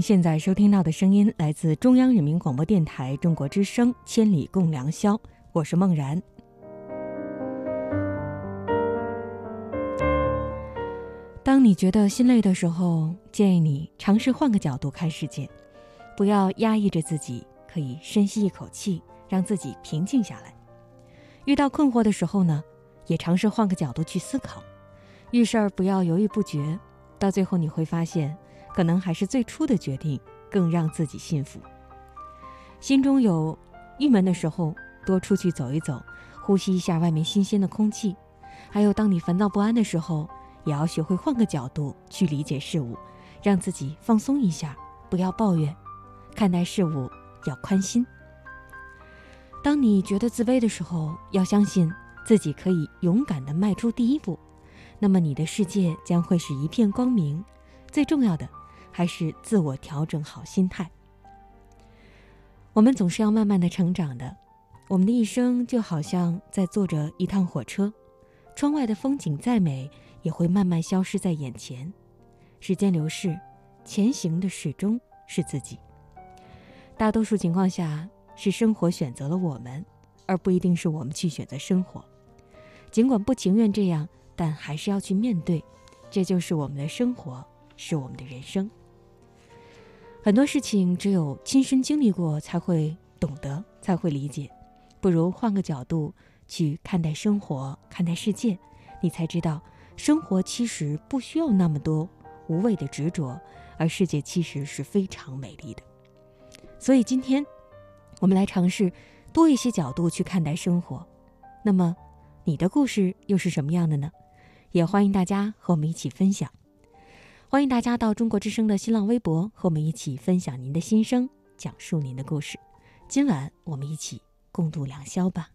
现在收听到的声音来自中央人民广播电台中国之声《千里共良宵》，我是梦然。当你觉得心累的时候，建议你尝试换个角度看世界，不要压抑着自己，可以深吸一口气，让自己平静下来。遇到困惑的时候呢，也尝试换个角度去思考，遇事儿不要犹豫不决，到最后你会发现。可能还是最初的决定更让自己幸福。心中有郁闷的时候，多出去走一走，呼吸一下外面新鲜的空气。还有，当你烦躁不安的时候，也要学会换个角度去理解事物，让自己放松一下，不要抱怨，看待事物要宽心。当你觉得自卑的时候，要相信自己可以勇敢地迈出第一步，那么你的世界将会是一片光明。最重要的。还是自我调整好心态。我们总是要慢慢的成长的，我们的一生就好像在坐着一趟火车，窗外的风景再美，也会慢慢消失在眼前。时间流逝，前行的始终是自己。大多数情况下，是生活选择了我们，而不一定是我们去选择生活。尽管不情愿这样，但还是要去面对，这就是我们的生活，是我们的人生。很多事情只有亲身经历过才会懂得，才会理解。不如换个角度去看待生活，看待世界，你才知道，生活其实不需要那么多无谓的执着，而世界其实是非常美丽的。所以今天，我们来尝试多一些角度去看待生活。那么，你的故事又是什么样的呢？也欢迎大家和我们一起分享。欢迎大家到中国之声的新浪微博和我们一起分享您的心声，讲述您的故事。今晚我们一起共度良宵吧。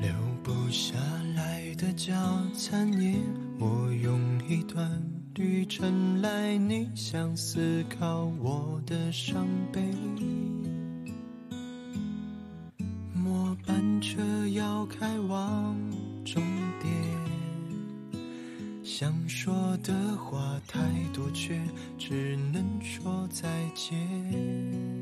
留不下来的早餐也。我用一段旅程来逆向思考我的伤悲。末班车要开往终点，想说的话太多，却只能说再见。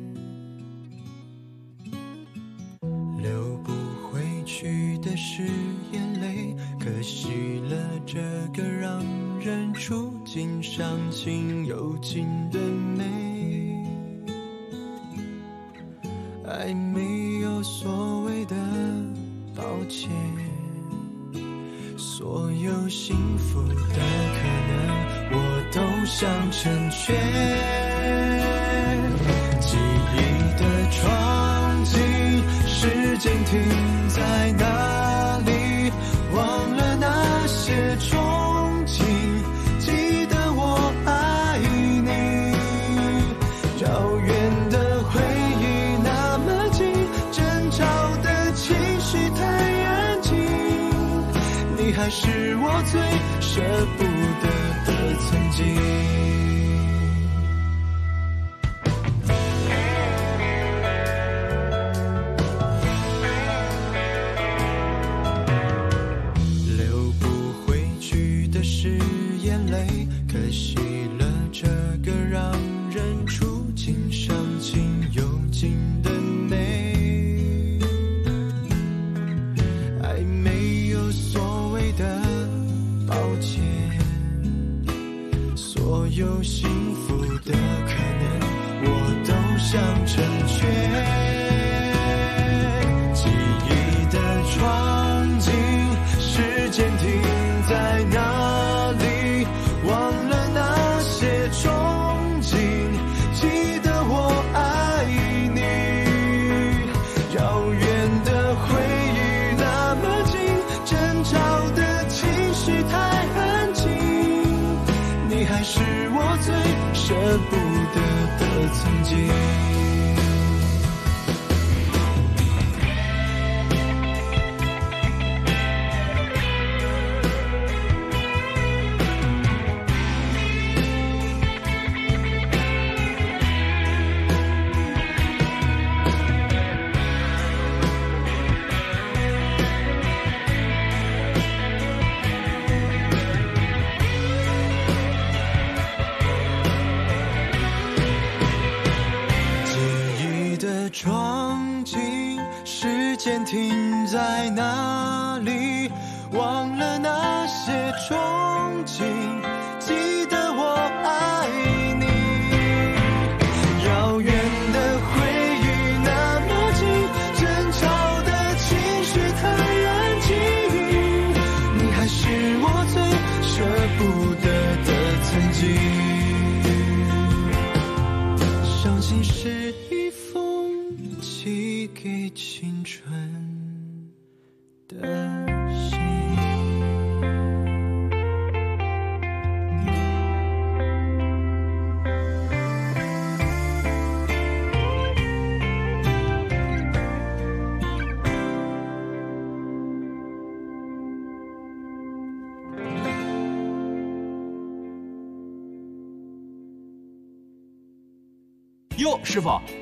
尽的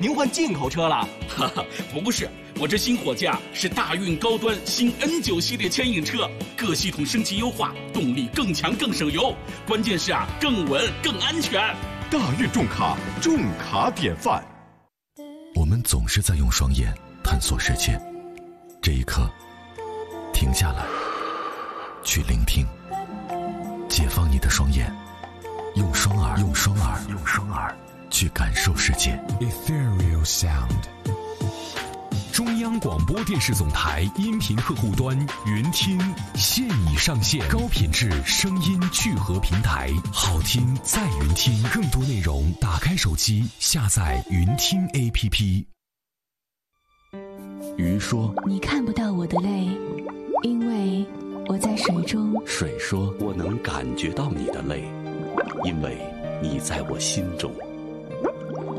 您换进口车了？哈哈，不是，我这新货架是大运高端新 N 九系列牵引车，各系统升级优化，动力更强更省油，关键是啊，更稳更安全。大运重卡，重卡典范。我们总是在用双眼探索世界，这一刻，停下来，去聆听，解放你的双眼，用双耳，用双耳，用双耳去感受世界。Ethereal Sound。中央广播电视总台音频客户端云听现已上线，高品质声音聚合平台，好听在云听。更多内容，打开手机下载云听 APP。鱼说你看不到我的泪，因为我在水中。：“水说，我能感觉到你的泪，因为你在我心中。”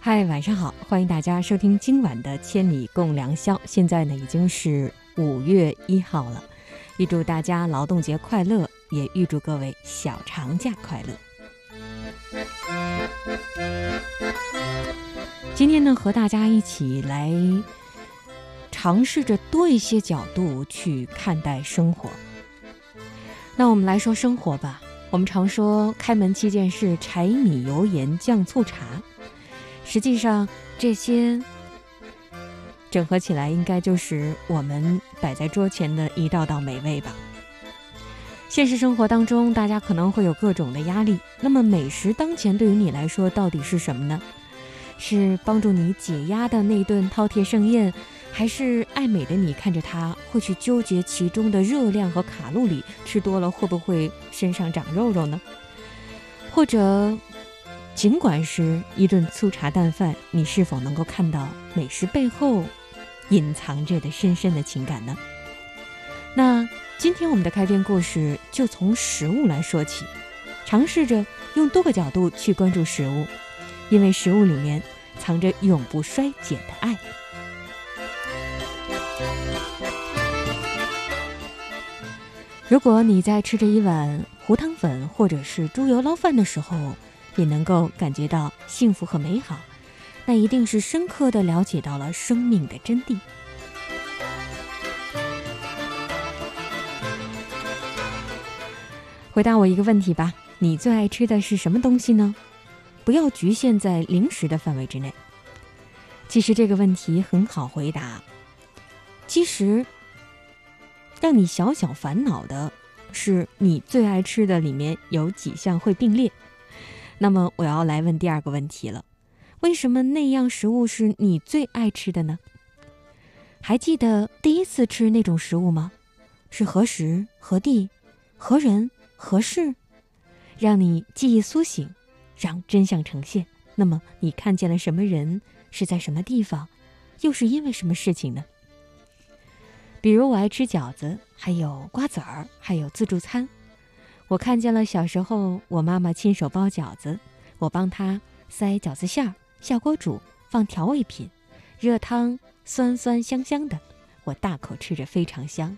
嗨，晚上好，欢迎大家收听今晚的《千里共良宵》。现在呢，已经是五月一号了，预祝大家劳动节快乐，也预祝各位小长假快乐。今天呢，和大家一起来尝试着多一些角度去看待生活。那我们来说生活吧。我们常说开门七件事：柴米油盐酱醋茶。实际上，这些整合起来，应该就是我们摆在桌前的一道道美味吧。现实生活当中，大家可能会有各种的压力。那么，美食当前对于你来说到底是什么呢？是帮助你解压的那顿饕餮盛宴，还是爱美的你看着它会去纠结其中的热量和卡路里，吃多了会不会身上长肉肉呢？或者，尽管是一顿粗茶淡饭，你是否能够看到美食背后隐藏着的深深的情感呢？那今天我们的开篇故事就从食物来说起，尝试着用多个角度去关注食物，因为食物里面藏着永不衰减的爱。如果你在吃着一碗糊汤粉或者是猪油捞饭的时候，也能够感觉到幸福和美好，那一定是深刻的了解到了生命的真谛。回答我一个问题吧，你最爱吃的是什么东西呢？不要局限在零食的范围之内。其实这个问题很好回答。其实。让你小小烦恼的是，你最爱吃的里面有几项会并列。那么，我要来问第二个问题了：为什么那样食物是你最爱吃的呢？还记得第一次吃那种食物吗？是何时、何地、何人、何事，让你记忆苏醒，让真相呈现？那么，你看见了什么人？是在什么地方？又是因为什么事情呢？比如我爱吃饺子，还有瓜子儿，还有自助餐。我看见了小时候我妈妈亲手包饺子，我帮她塞饺子馅儿，下锅煮，放调味品，热汤酸酸香香的，我大口吃着非常香。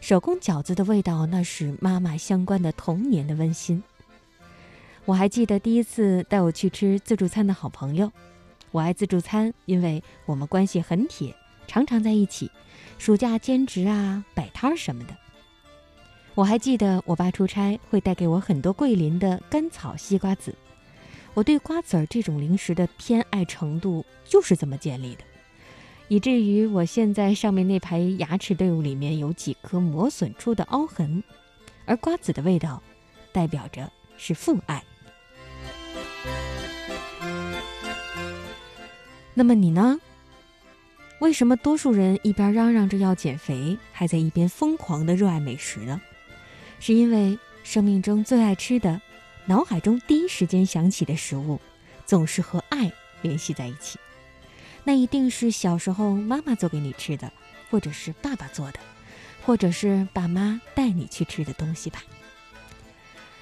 手工饺子的味道，那是妈妈相关的童年的温馨。我还记得第一次带我去吃自助餐的好朋友，我爱自助餐，因为我们关系很铁，常常在一起。暑假兼职啊，摆摊儿什么的。我还记得我爸出差会带给我很多桂林的甘草西瓜籽。我对瓜子儿这种零食的偏爱程度就是这么建立的，以至于我现在上面那排牙齿队伍里面有几颗磨损出的凹痕，而瓜子的味道，代表着是父爱。那么你呢？为什么多数人一边嚷嚷着要减肥，还在一边疯狂的热爱美食呢？是因为生命中最爱吃的，脑海中第一时间想起的食物，总是和爱联系在一起。那一定是小时候妈妈做给你吃的，或者是爸爸做的，或者是爸妈带你去吃的东西吧。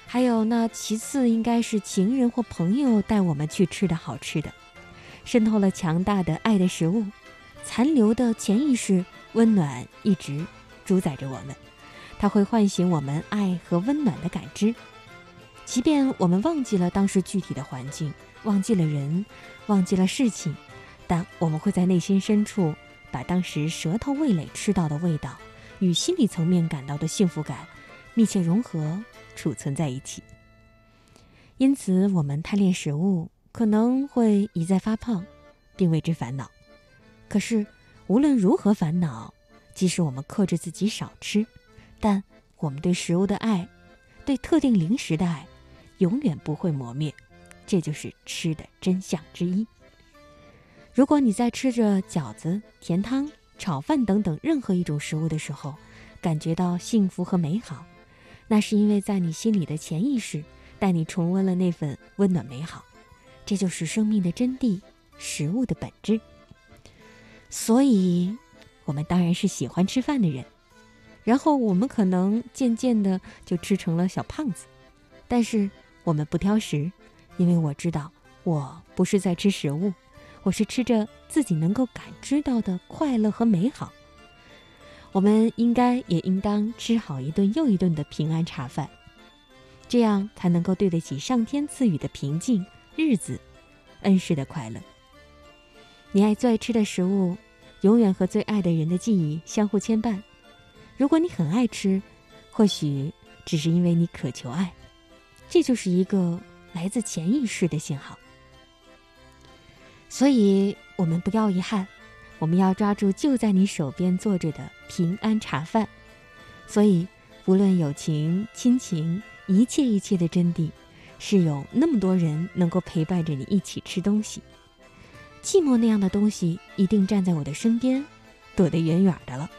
还有，那其次应该是情人或朋友带我们去吃的好吃的，渗透了强大的爱的食物。残留的潜意识温暖一直主宰着我们，它会唤醒我们爱和温暖的感知。即便我们忘记了当时具体的环境，忘记了人，忘记了事情，但我们会在内心深处把当时舌头味蕾吃到的味道与心理层面感到的幸福感密切融合储存在一起。因此，我们贪恋食物，可能会一再发胖，并为之烦恼。可是，无论如何烦恼，即使我们克制自己少吃，但我们对食物的爱，对特定零食的爱，永远不会磨灭。这就是吃的真相之一。如果你在吃着饺子、甜汤、炒饭等等任何一种食物的时候，感觉到幸福和美好，那是因为在你心里的潜意识带你重温了那份温暖美好。这就是生命的真谛，食物的本质。所以，我们当然是喜欢吃饭的人。然后，我们可能渐渐的就吃成了小胖子。但是，我们不挑食，因为我知道，我不是在吃食物，我是吃着自己能够感知到的快乐和美好。我们应该也应当吃好一顿又一顿的平安茶饭，这样才能够对得起上天赐予的平静日子、恩师的快乐。你爱最爱吃的食物，永远和最爱的人的记忆相互牵绊。如果你很爱吃，或许只是因为你渴求爱，这就是一个来自潜意识的信号。所以，我们不要遗憾，我们要抓住就在你手边坐着的平安茶饭。所以，无论友情、亲情，一切一切的真谛，是有那么多人能够陪伴着你一起吃东西。寂寞那样的东西一定站在我的身边，躲得远远的了。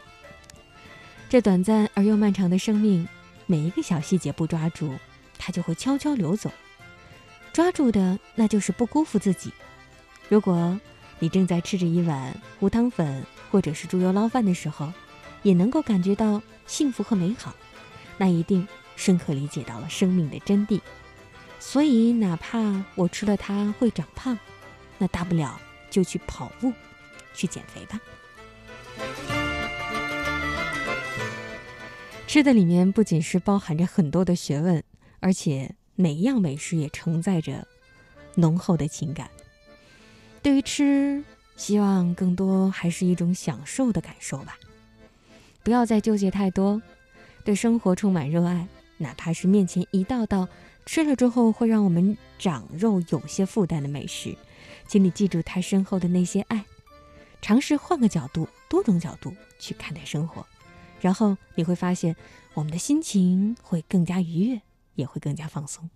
这短暂而又漫长的生命，每一个小细节不抓住，它就会悄悄流走。抓住的，那就是不辜负自己。如果你正在吃着一碗糊汤粉或者是猪油捞饭的时候，也能够感觉到幸福和美好，那一定深刻理解到了生命的真谛。所以，哪怕我吃了它会长胖。那大不了就去跑步，去减肥吧。吃的里面不仅是包含着很多的学问，而且每一样美食也承载着浓厚的情感。对于吃，希望更多还是一种享受的感受吧。不要再纠结太多，对生活充满热爱，哪怕是面前一道道吃了之后会让我们长肉、有些负担的美食，请你记住他身后的那些爱，尝试换个角度、多种角度去看待生活。然后你会发现，我们的心情会更加愉悦，也会更加放松。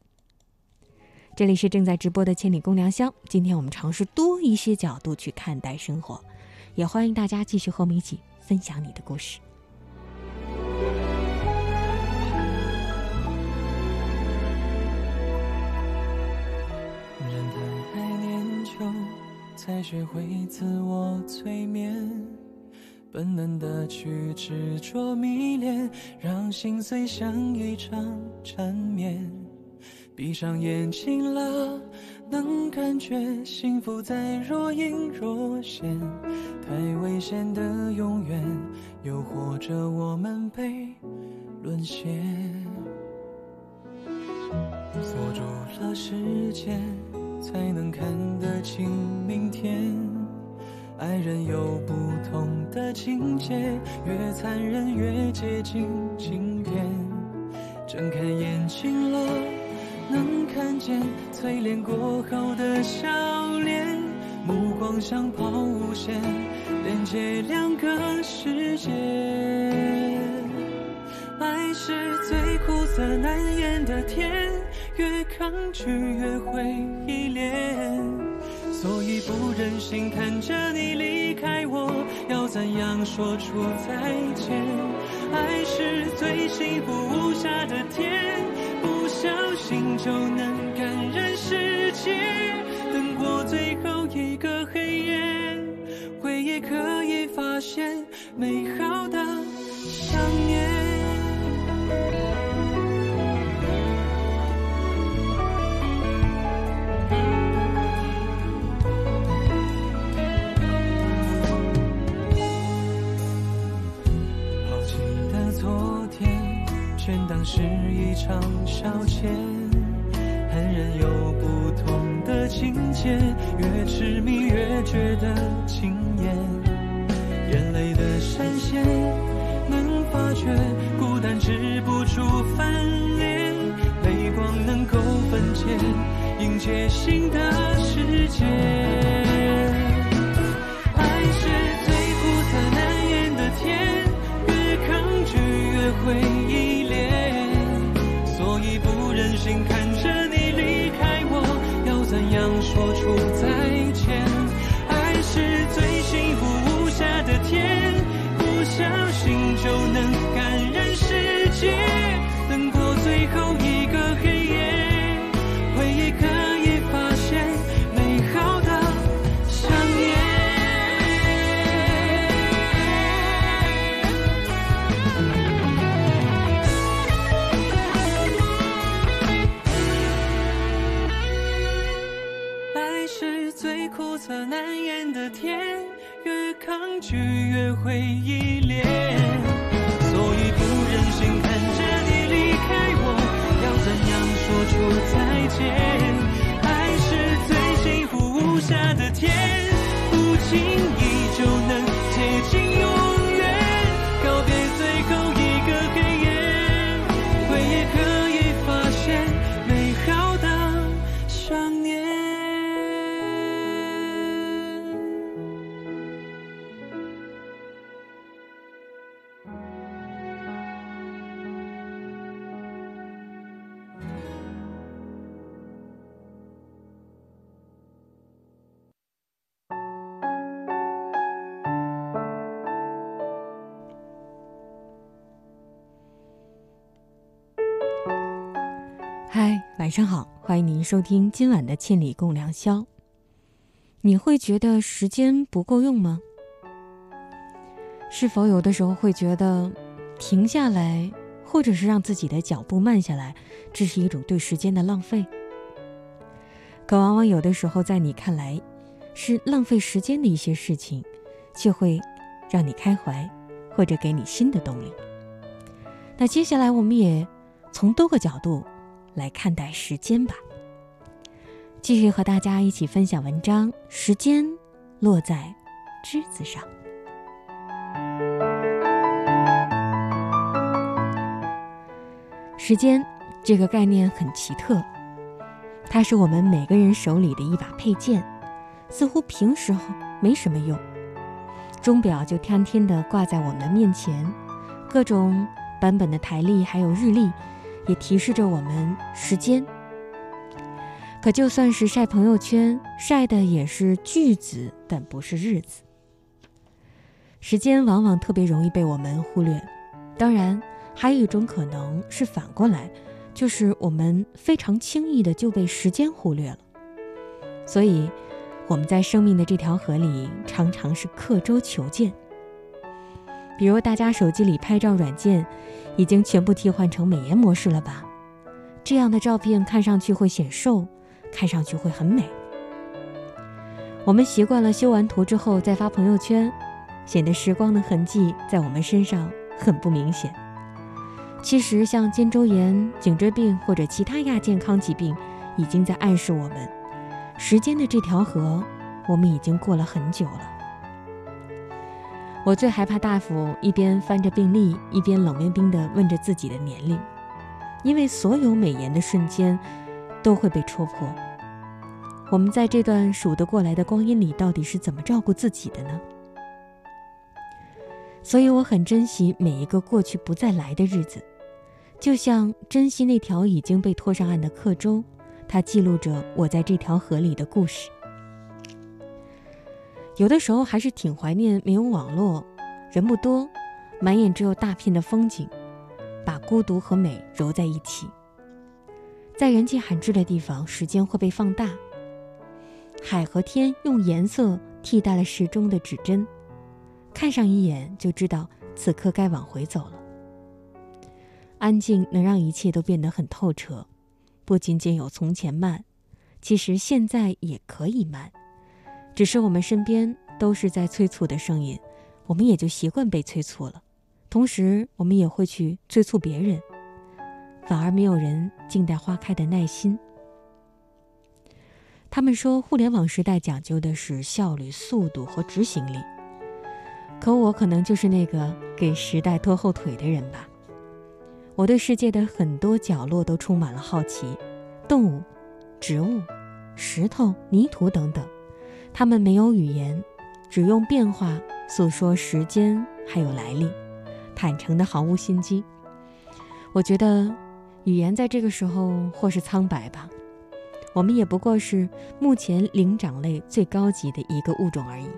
这里是正在直播的千里共良宵，今天我们尝试多一些角度去看待生活，也欢迎大家继续和我们一起分享你的故事。才学会自我催眠。本能的去执着迷恋，让心碎像一场缠绵。闭上眼睛了，能感觉幸福在若隐若现。太危险的永远，诱惑着我们被沦陷。锁住了时间，才能看得清明天。爱人有不同的境界，越残忍越接近经典。睁开眼睛了，能看见淬炼过后的笑脸，目光像抛物线，连接两个世界。爱是最苦涩难言的甜，越抗拒越会依恋。所以不忍心看着你离开我，要怎样说出再见？爱是最幸福无瑕的甜，不小心就能感染世界。等过最后一个黑夜，回忆可以发现美好的是一场消遣，恨人有不同的境界，越痴迷越觉得惊艳。眼泪的闪现，能发觉孤单止不住翻脸，泪光能够分解，迎接新的世界。爱是最苦涩难言的甜，越抗拒越回忆去约会一收听今晚的《千里共良宵》。你会觉得时间不够用吗？是否有的时候会觉得停下来，或者是让自己的脚步慢下来，这是一种对时间的浪费？可往往有的时候，在你看来，是浪费时间的一些事情，却会让你开怀，或者给你新的动力。那接下来，我们也从多个角度来看待时间吧。继续和大家一起分享文章：时间落在栀子上。时间这个概念很奇特，它是我们每个人手里的一把佩剑，似乎平时没什么用，钟表就天天的挂在我们面前，各种。版本的台历还有日历，也提示着我们时间。可就算是晒朋友圈，晒的也是句子，但不是日子。时间往往特别容易被我们忽略。当然，还有一种可能是反过来，就是我们非常轻易的就被时间忽略了。所以，我们在生命的这条河里，常常是刻舟求剑。比如，大家手机里拍照软件已经全部替换成美颜模式了吧？这样的照片看上去会显瘦，看上去会很美。我们习惯了修完图之后再发朋友圈，显得时光的痕迹在我们身上很不明显。其实，像肩周炎、颈椎病或者其他亚健康疾病，已经在暗示我们，时间的这条河，我们已经过了很久了。我最害怕大夫一边翻着病历，一边冷冰冰地问着自己的年龄，因为所有美颜的瞬间都会被戳破。我们在这段数得过来的光阴里，到底是怎么照顾自己的呢？所以我很珍惜每一个过去不再来的日子，就像珍惜那条已经被拖上岸的客舟，它记录着我在这条河里的故事。有的时候还是挺怀念没有网络、人不多、满眼只有大片的风景，把孤独和美揉在一起。在人迹罕至的地方，时间会被放大。海和天用颜色替代了时钟的指针，看上一眼就知道此刻该往回走了。安静能让一切都变得很透彻，不仅仅有从前慢，其实现在也可以慢。只是我们身边都是在催促的声音，我们也就习惯被催促了。同时，我们也会去催促别人，反而没有人静待花开的耐心。他们说，互联网时代讲究的是效率、速度和执行力，可我可能就是那个给时代拖后腿的人吧。我对世界的很多角落都充满了好奇，动物、植物、石头、泥土等等。他们没有语言，只用变化诉说时间还有来历，坦诚的毫无心机。我觉得，语言在这个时候或是苍白吧。我们也不过是目前灵长类最高级的一个物种而已。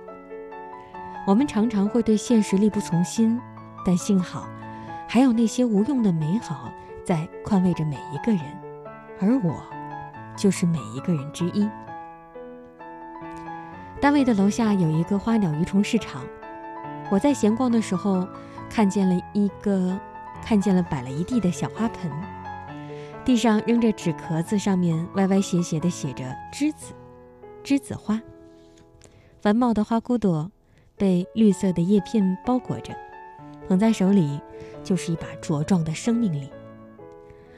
我们常常会对现实力不从心，但幸好，还有那些无用的美好在宽慰着每一个人，而我，就是每一个人之一。单位的楼下有一个花鸟鱼虫市场，我在闲逛的时候，看见了一个，看见了摆了一地的小花盆，地上扔着纸壳子，上面歪歪斜斜的写着“栀子”，栀子花，繁茂的花骨朵被绿色的叶片包裹着，捧在手里就是一把茁壮的生命力。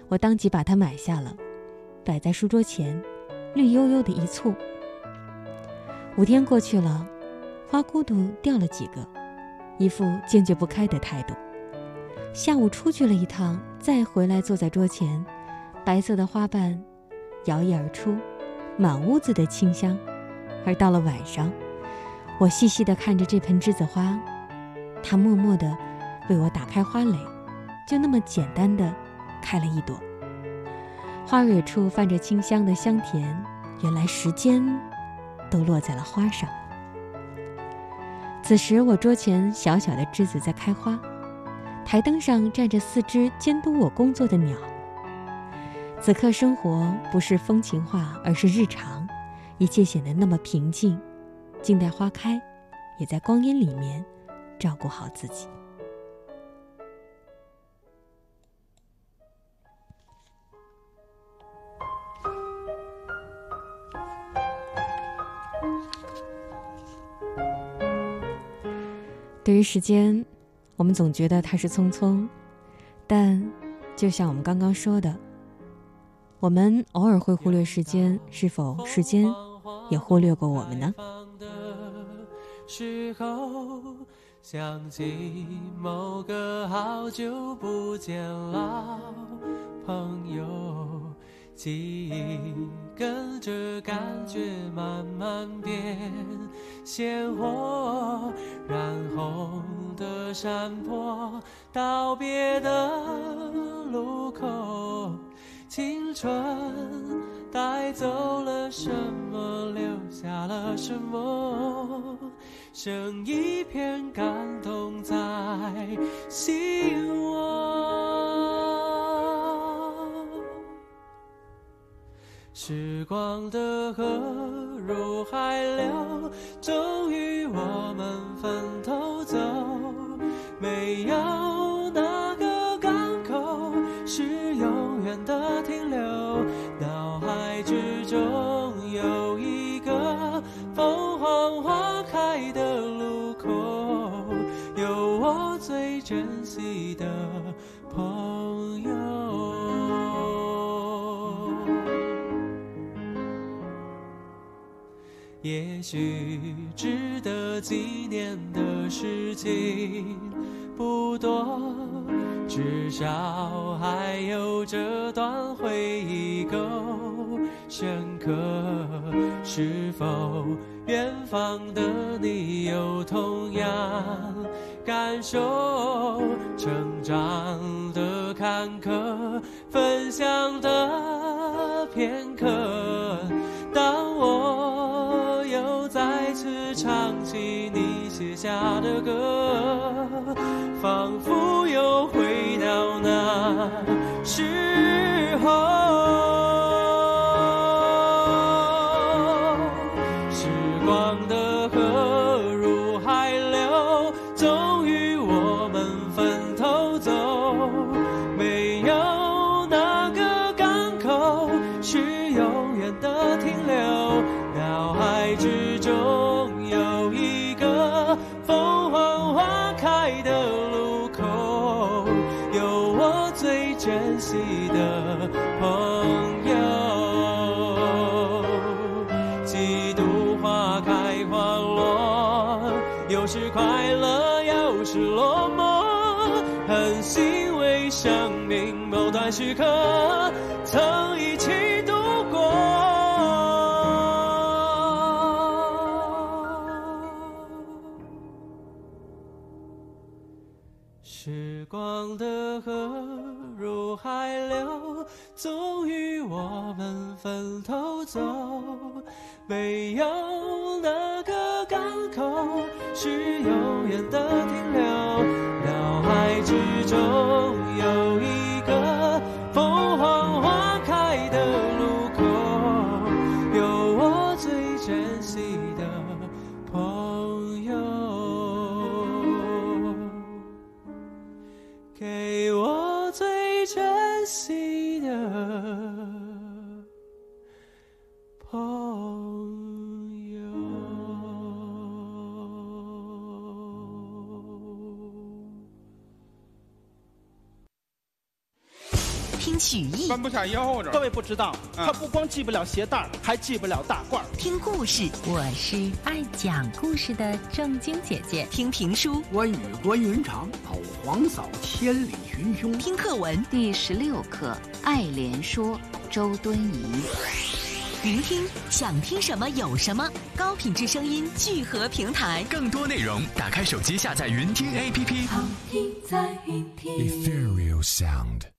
我当即把它买下了，摆在书桌前，绿油油的一簇。五天过去了，花骨朵掉了几个，一副坚决不开的态度。下午出去了一趟，再回来坐在桌前，白色的花瓣摇曳而出，满屋子的清香。而到了晚上，我细细地看着这盆栀子花，它默默地为我打开花蕾，就那么简单的开了一朵。花蕊处泛着清香的香甜，原来时间。都落在了花上。此时，我桌前小小的栀子在开花，台灯上站着四只监督我工作的鸟。此刻生活不是风情画，而是日常，一切显得那么平静，静待花开，也在光阴里面照顾好自己。对于时间，我们总觉得它是匆匆，但就像我们刚刚说的。我们偶尔会忽略时间，是否时间也忽略过我们呢？时候想起某个好久不见老朋友，记忆跟着感觉慢慢变鲜活，染红的山坡，道别的路口，青春带走了什么，留下了什么？剩一片感动在心窝。时光的河入海流，终于我们分头走。没有哪个港口是永远的，之中有一个凤凰花开的路口，有我最珍惜的朋友。也许值得纪念的事情不多，至少还有这段回忆够深刻。是否远方的你有同样感受？成长的坎坷，分享的片刻，当我又再次唱起你写下的歌，仿佛又回到那时终于我们分头走。没有哪个港口是永远的停留，脑海之中有一曲艺，弯不下腰这。各位不知道，他不光系不了鞋带还系不了大褂听故事，我是爱讲故事的正经姐姐。听评书，关羽关云长讨黄嫂千里寻兄。听课文，第十六课《爱莲说》周敦颐。云听，想听什么有什么，高品质声音聚合平台，更多内容，打开手机下载云听 APP。好听在云听。Ethereal Sound。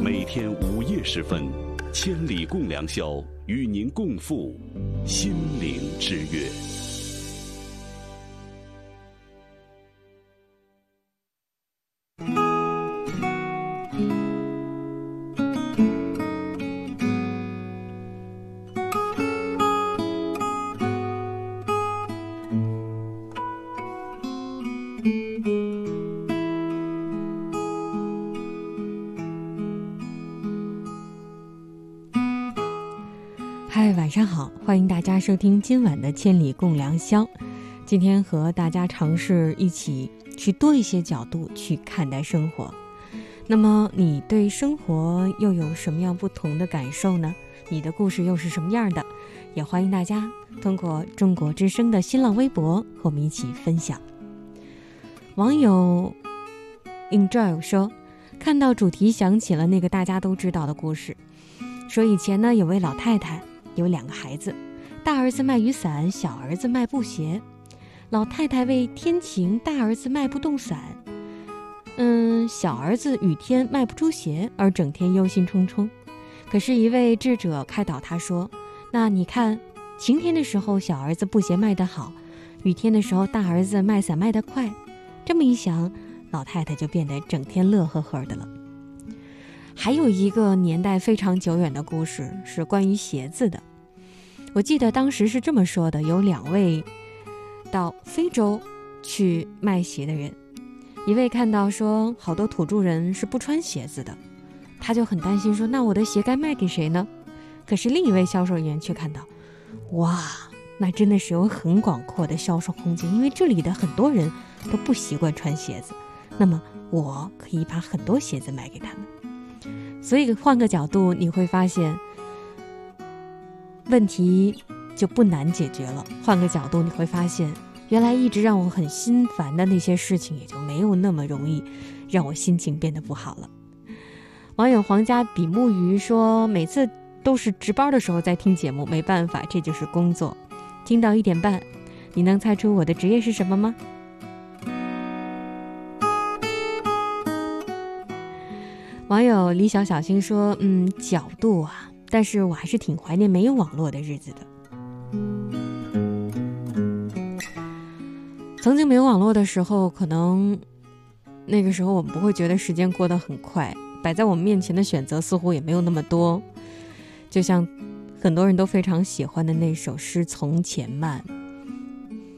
每天午夜时分，千里共良宵，与您共赴心灵之约。收听今晚的《千里共良宵》。今天和大家尝试一起去多一些角度去看待生活。那么，你对生活又有什么样不同的感受呢？你的故事又是什么样的？也欢迎大家通过中国之声的新浪微博和我们一起分享。网友 enjoy 说，看到主题想起了那个大家都知道的故事，说以前呢有位老太太有两个孩子，大儿子卖雨伞，小儿子卖布鞋。老太太为天晴，大儿子卖不动伞，嗯，小儿子雨天卖不出鞋，而整天忧心忡忡。可是，一位智者开导他说：“那你看，晴天的时候，小儿子布鞋卖得好；雨天的时候，大儿子卖伞卖得快。这么一想，老太太就变得整天乐呵呵的了。”还有一个年代非常久远的故事，是关于鞋子的。我记得当时是这么说的：有两位。到非洲去卖鞋的人，一位看到说好多土著人是不穿鞋子的，他就很担心说：“那我的鞋该卖给谁呢？”可是另一位销售员却看到，哇，那真的是有很广阔的销售空间，因为这里的很多人都不习惯穿鞋子，那么我可以把很多鞋子卖给他们。所以换个角度，你会发现问题。就不难解决了。换个角度，你会发现，原来一直让我很心烦的那些事情，也就没有那么容易让我心情变得不好了。网友皇家比目鱼说：“每次都是值班的时候在听节目，没办法，这就是工作。听到一点半，你能猜出我的职业是什么吗？”网友李小小星说：“嗯，角度啊，但是我还是挺怀念没有网络的日子的。”曾经没有网络的时候，可能那个时候我们不会觉得时间过得很快，摆在我们面前的选择似乎也没有那么多。就像很多人都非常喜欢的那首诗《从前慢》，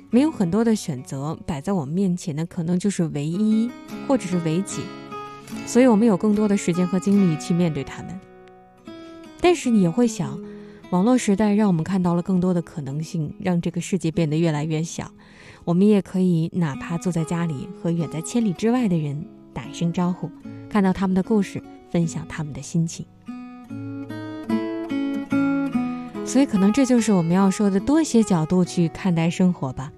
没有很多的选择摆在我们面前的，可能就是唯一或者是唯几，所以我们有更多的时间和精力去面对他们。但是你也会想，网络时代让我们看到了更多的可能性，让这个世界变得越来越小。我们也可以哪怕坐在家里，和远在千里之外的人打一声招呼，看到他们的故事，分享他们的心情。所以，可能这就是我们要说的多些角度去看待生活吧。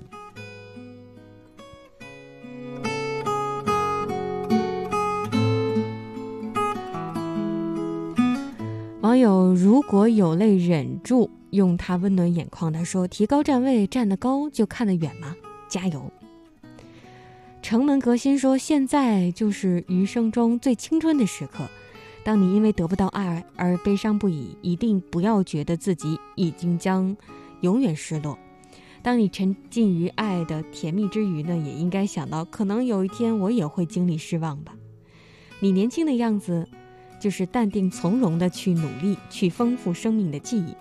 网友如果有泪忍住，用他温暖眼眶，他说：“提高站位，站得高就看得远吗？”加油！城门革新说：“现在就是余生中最青春的时刻。当你因为得不到爱而悲伤不已，一定不要觉得自己已经将永远失落。当你沉浸于爱的甜蜜之余呢，也应该想到，可能有一天我也会经历失望吧。你年轻的样子，就是淡定从容的去努力，去丰富生命的记忆。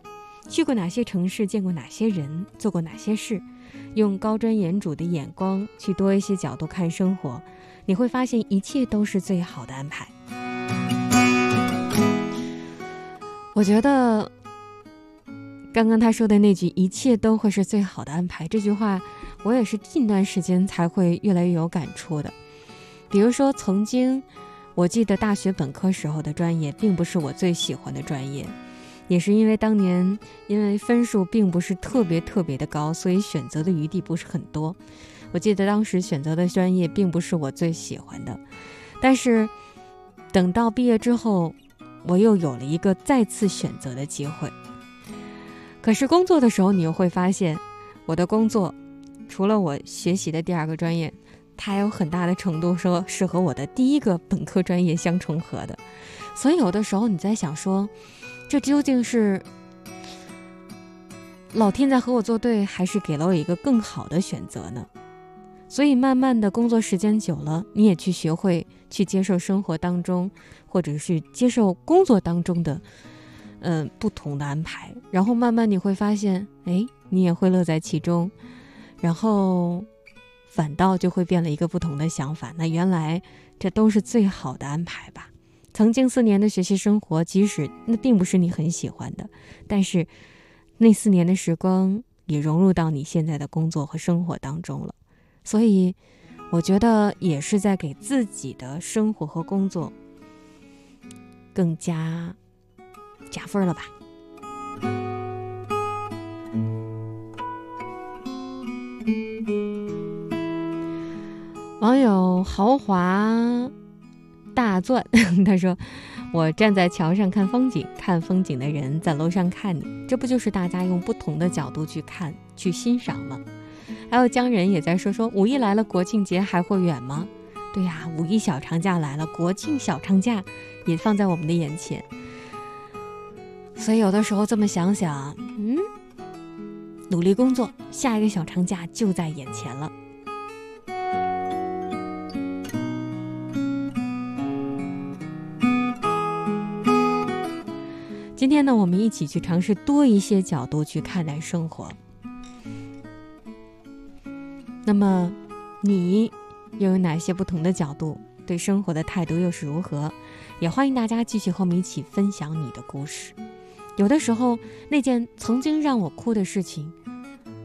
去过哪些城市，见过哪些人，做过哪些事。”用高瞻远瞩的眼光去多一些角度看生活，你会发现一切都是最好的安排。我觉得刚刚他说的那句“一切都会是最好的安排”这句话，我也是近段时间才会越来越有感触的。比如说，曾经我记得大学本科时候的专业并不是我最喜欢的专业。也是因为当年因为分数并不是特别特别的高，所以选择的余地不是很多。我记得当时选择的专业并不是我最喜欢的，但是等到毕业之后，我又有了一个再次选择的机会。可是工作的时候，你又会发现，我的工作除了我学习的第二个专业，它有很大的程度说是和我的第一个本科专业相重合的。所以有的时候你在想说。这究竟是老天在和我作对，还是给了我一个更好的选择呢？所以，慢慢的工作时间久了，你也去学会去接受生活当中，或者是接受工作当中的，嗯，不同的安排。然后，慢慢你会发现，哎，你也会乐在其中，然后反倒就会变了一个不同的想法。那原来这都是最好的安排吧？曾经四年的学习生活，即使那并不是你很喜欢的，但是那四年的时光也融入到你现在的工作和生活当中了，所以我觉得也是在给自己的生活和工作更加加分了吧。网友豪华大钻 他说：“我站在桥上看风景，看风景的人在楼上看你，这不就是大家用不同的角度去看、去欣赏吗？”还有江人也在说：“说五一来了，国庆节还会远吗？”对呀，五一小长假来了，国庆小长假也放在我们的眼前。所以有的时候这么想想，嗯，努力工作，下一个小长假就在眼前了。今天呢，我们一起去尝试多一些角度去看待生活。那么，你又有哪些不同的角度？对生活的态度又是如何？也欢迎大家继续和我们一起分享你的故事。有的时候，那件曾经让我哭的事情，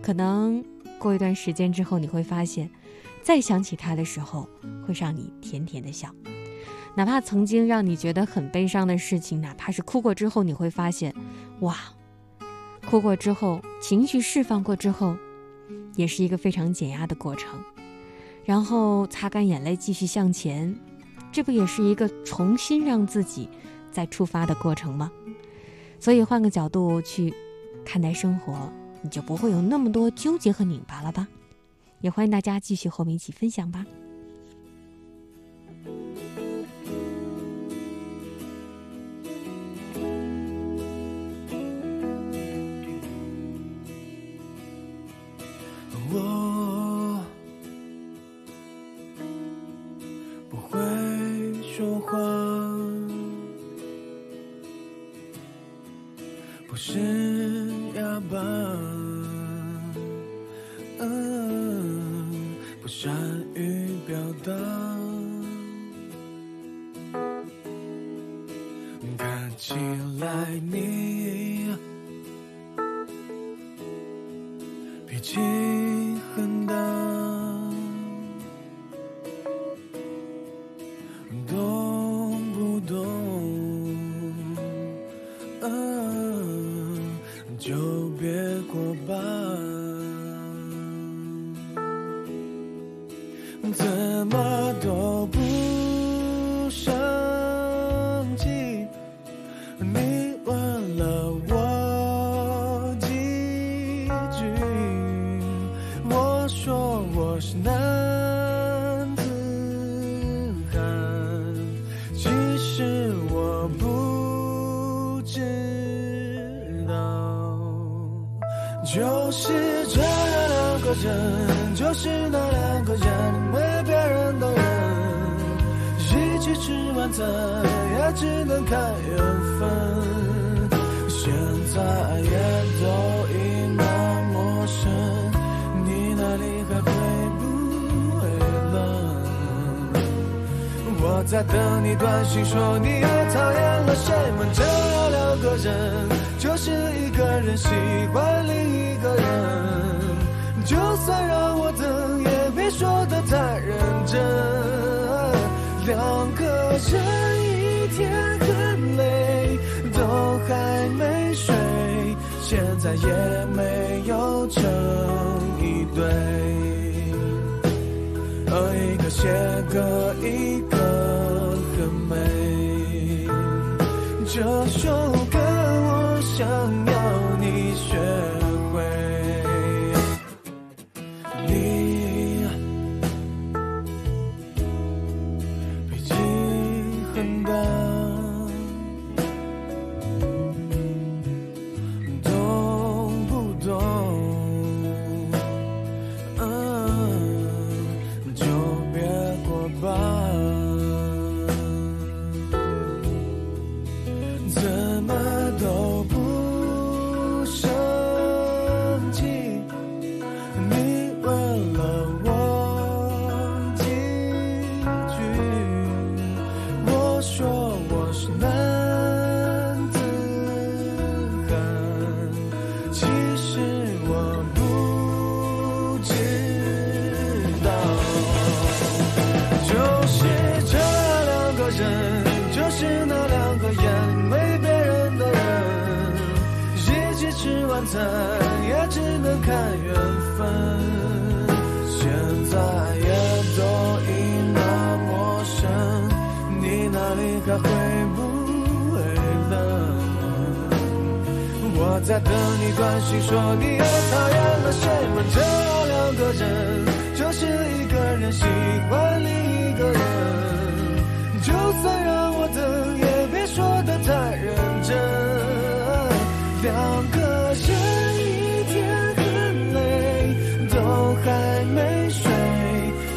可能过一段时间之后，你会发现，再想起它的时候，会让你甜甜的笑。哪怕曾经让你觉得很悲伤的事情，哪怕是哭过之后，你会发现，哇，哭过之后，情绪释放过之后，也是一个非常减压的过程。然后擦干眼泪，继续向前，这不也是一个重新让自己再出发的过程吗？所以换个角度去看待生活，你就不会有那么多纠结和拧巴了吧？也欢迎大家继续和我们一起分享吧。我不会说谎，不是哑巴，听说你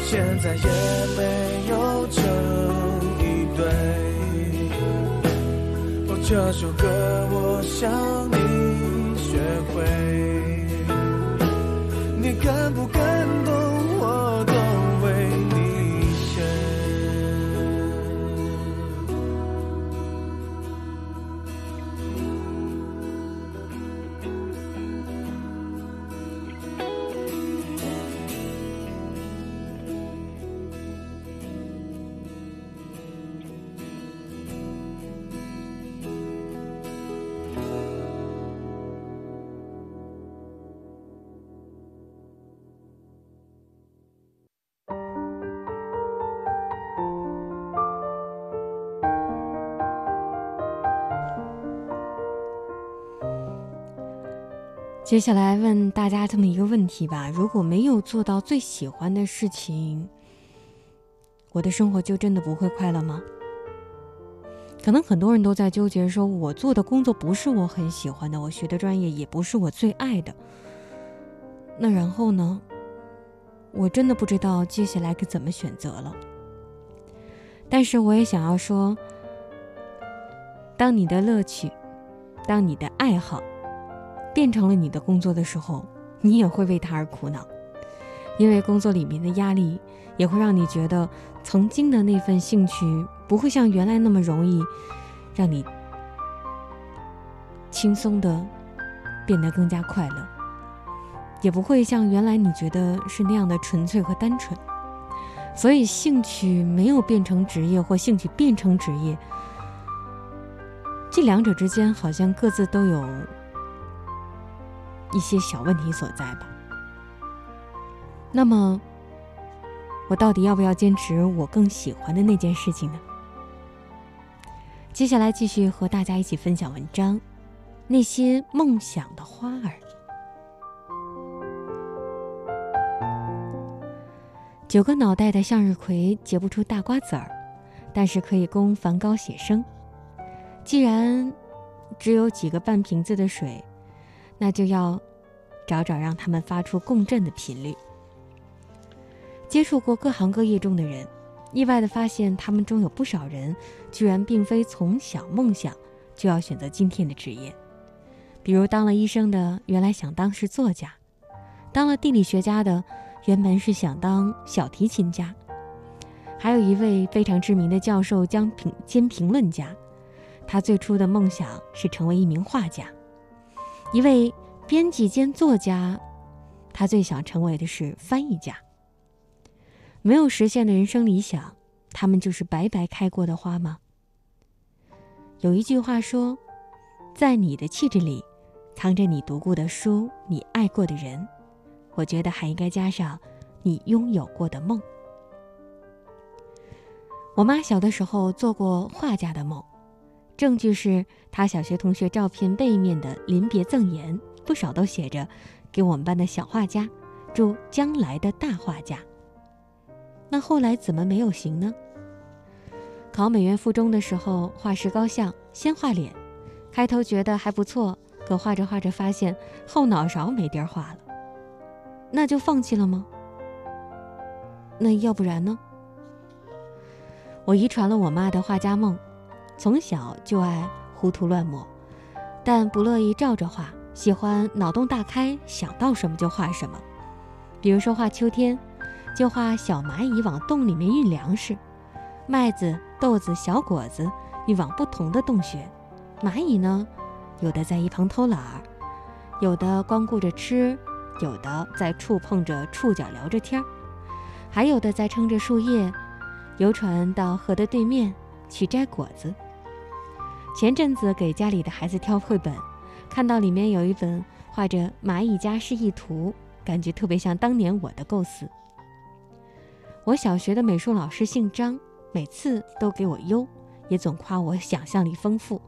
现在也没有成一对。这首歌我想你学会，你敢不敢接下来问大家这么一个问题吧：如果没有做到最喜欢的事情，我的生活就真的不会快乐吗？可能很多人都在纠结，说我做的工作不是我很喜欢的，我学的专业也不是我最爱的。那然后呢？我真的不知道接下来该怎么选择了。但是我也想要说，当你的乐趣，当你的爱好。变成了你的工作的时候，你也会为他而苦恼，因为工作里面的压力也会让你觉得曾经的那份兴趣不会像原来那么容易让你轻松的变得更加快乐，也不会像原来你觉得是那样的纯粹和单纯。所以，兴趣没有变成职业，或兴趣变成职业，这两者之间好像各自都有。一些小问题所在吧。那么，我到底要不要坚持我更喜欢的那件事情呢？接下来继续和大家一起分享文章《那些梦想的花儿》。九个脑袋的向日葵结不出大瓜子儿，但是可以供梵高写生。既然只有几个半瓶子的水。那就要找找让他们发出共振的频率。接触过各行各业中的人，意外的发现，他们中有不少人居然并非从小梦想就要选择今天的职业。比如，当了医生的原来想当是作家，当了地理学家的原本是想当小提琴家，还有一位非常知名的教授兼评兼评论家，他最初的梦想是成为一名画家。一位编辑兼作家，他最想成为的是翻译家。没有实现的人生理想，他们就是白白开过的花吗？有一句话说：“在你的气质里，藏着你读过的书，你爱过的人。”我觉得还应该加上你拥有过的梦。我妈小的时候做过画家的梦。证据是他小学同学照片背面的临别赠言，不少都写着“给我们班的小画家，祝将来的大画家”。那后来怎么没有行呢？考美院附中的时候，画石膏像，先画脸，开头觉得还不错，可画着画着发现后脑勺没地儿画了，那就放弃了吗？那要不然呢？我遗传了我妈的画家梦。从小就爱胡涂乱抹，但不乐意照着画，喜欢脑洞大开，想到什么就画什么。比如说画秋天，就画小蚂蚁往洞里面运粮食，麦子、豆子、小果子运往不同的洞穴。蚂蚁呢，有的在一旁偷懒儿，有的光顾着吃，有的在触碰着触角聊着天儿，还有的在撑着树叶，游船到河的对面去摘果子。前阵子给家里的孩子挑绘本，看到里面有一本画着蚂蚁家示意图，感觉特别像当年我的构思。我小学的美术老师姓张，每次都给我优，也总夸我想象力丰富。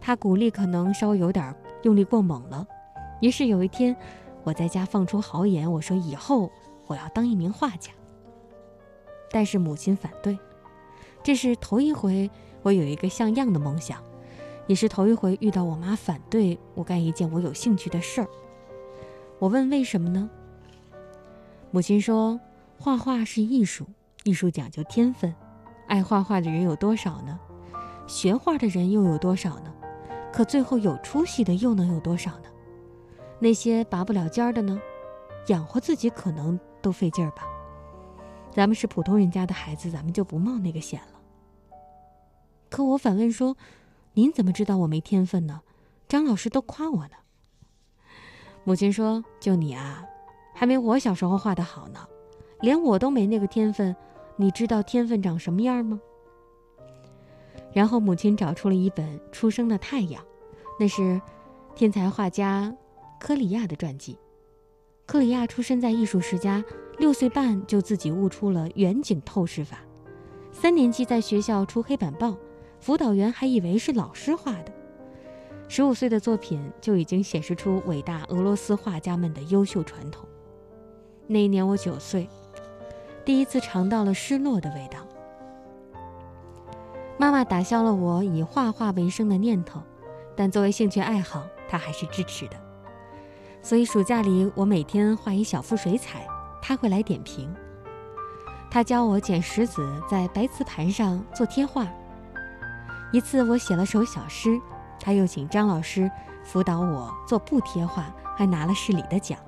他鼓励可能稍微有点用力过猛了，于是有一天我在家放出豪言，我说以后我要当一名画家。但是母亲反对，这是头一回我有一个像样的梦想，也是头一回遇到我妈反对我干一件我有兴趣的事儿。我问为什么呢？母亲说。画画是艺术，艺术讲究天分。爱画画的人有多少呢？学画的人又有多少呢？可最后有出息的又能有多少呢？那些拔不了尖儿的呢？养活自己可能都费劲儿吧。咱们是普通人家的孩子，咱们就不冒那个险了。可我反问说：“您怎么知道我没天分呢？张老师都夸我呢。”母亲说：“就你啊，还没我小时候画的好呢。”连我都没那个天分，你知道天分长什么样吗？然后母亲找出了一本《出生的太阳》，那是天才画家科里亚的传记。科里亚出生在艺术世家，六岁半就自己悟出了远景透视法。三年级在学校出黑板报，辅导员还以为是老师画的。十五岁的作品就已经显示出伟大俄罗斯画家们的优秀传统。那一年我九岁。第一次尝到了失落的味道。妈妈打消了我以画画为生的念头，但作为兴趣爱好，她还是支持的。所以暑假里，我每天画一小幅水彩，她会来点评。她教我剪石子，在白瓷盘上做贴画。一次我写了首小诗，他又请张老师辅导我做布贴画，还拿了市里的奖。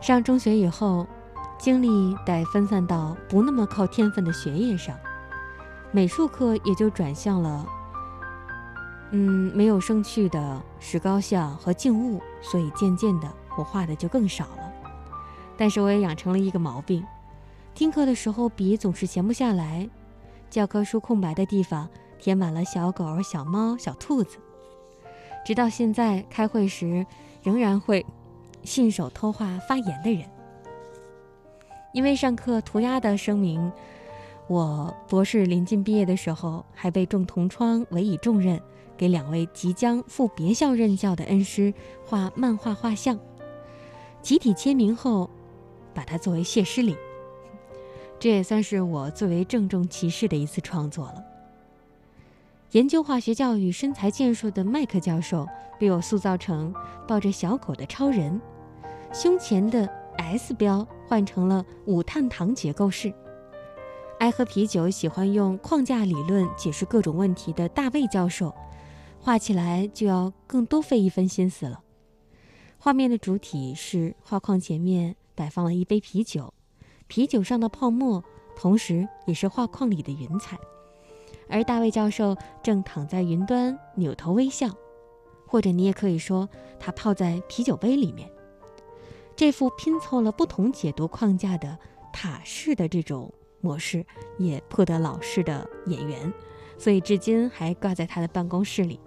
上中学以后。精力得分散到不那么靠天分的学业上，美术课也就转向了，嗯，没有生趣的石膏像和静物，所以渐渐的我画的就更少了。但是我也养成了一个毛病，听课的时候笔总是闲不下来，教科书空白的地方填满了小狗、小猫、小兔子，直到现在开会时仍然会信手偷画发言的人。因为上课涂鸦的声明，我博士临近毕业的时候，还被众同窗委以重任，给两位即将赴别校任教的恩师画漫画画像，集体签名后，把它作为谢师礼。这也算是我最为郑重其事的一次创作了。研究化学教育、身材健硕的麦克教授被我塑造成抱着小狗的超人，胸前的 S 标。换成了五碳糖结构式。爱喝啤酒、喜欢用框架理论解释各种问题的大卫教授，画起来就要更多费一分心思了。画面的主体是画框前面摆放了一杯啤酒，啤酒上的泡沫，同时也是画框里的云彩。而大卫教授正躺在云端，扭头微笑，或者你也可以说他泡在啤酒杯里面。这幅拼凑了不同解读框架的塔式的这种模式，也颇得老师的眼缘，所以至今还挂在他的办公室里。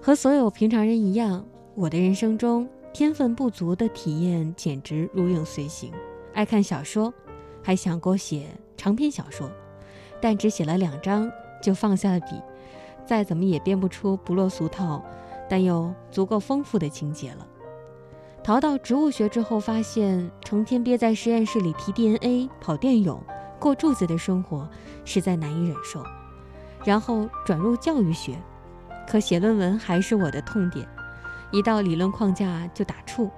和所有平常人一样，我的人生中天分不足的体验简直如影随形。爱看小说，还想过写长篇小说，但只写了两章就放下了笔，再怎么也编不出不落俗套，但又足够丰富的情节了。逃到植物学之后，发现成天憋在实验室里提 DNA、跑电泳、过柱子的生活实在难以忍受，然后转入教育学，可写论文还是我的痛点，一到理论框架就打怵，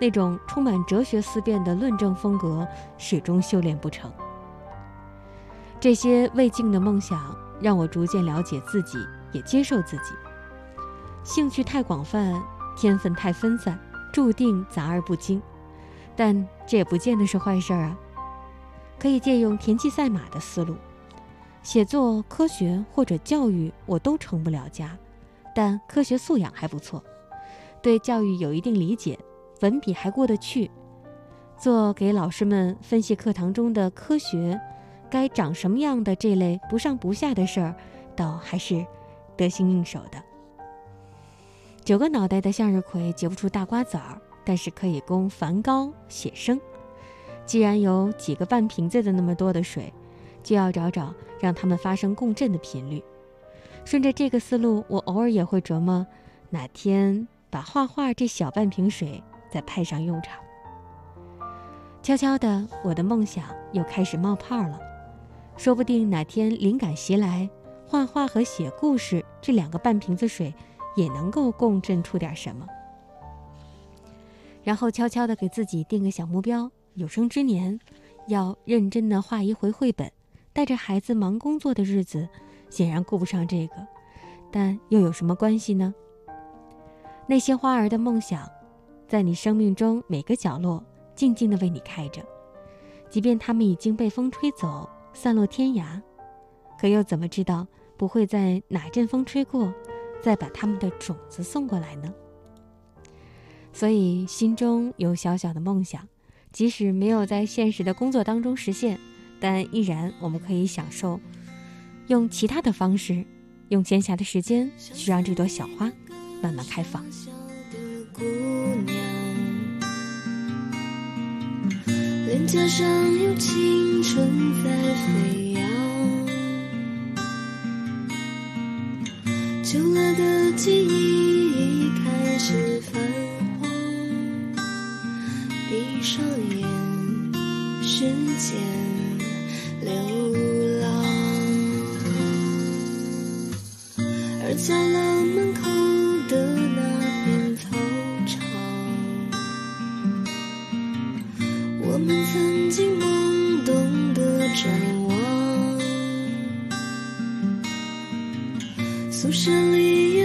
那种充满哲学思辨的论证风格始终修炼不成。这些未尽的梦想让我逐渐了解自己，也接受自己。兴趣太广泛，天分太分散。注定杂而不精，但这也不见得是坏事儿啊。可以借用田忌赛马的思路，写作、科学或者教育我都成不了家，但科学素养还不错，对教育有一定理解，文笔还过得去。做给老师们分析课堂中的科学该长什么样的这类不上不下的事儿，倒还是得心应手的。九个脑袋的向日葵结不出大瓜子儿，但是可以供梵高写生。既然有几个半瓶子的那么多的水，就要找找让它们发生共振的频率。顺着这个思路，我偶尔也会琢磨，哪天把画画这小半瓶水再派上用场。悄悄的，我的梦想又开始冒泡了。说不定哪天灵感袭来，画画和写故事这两个半瓶子水也能够共振出点什么。然后悄悄的给自己定个小目标：有生之年要认真的画一回绘本。带着孩子忙工作的日子，显然顾不上这个，但又有什么关系呢？那些花儿的梦想，在你生命中每个角落静静的为你开着，即便它们已经被风吹走，散落天涯，可又怎么知道不会在哪阵风吹过，再把它们的种子送过来呢？所以心中有小小的梦想，即使没有在现实的工作当中实现。但依然，我们可以享受用其他的方式，用闲暇的时间去让这朵小花慢慢开放。脸颊上有青春在飞扬，旧了的记忆已开始泛黄，闭上眼，时间。流浪，而家了门口我们曾经懵懂的展望，宿舍里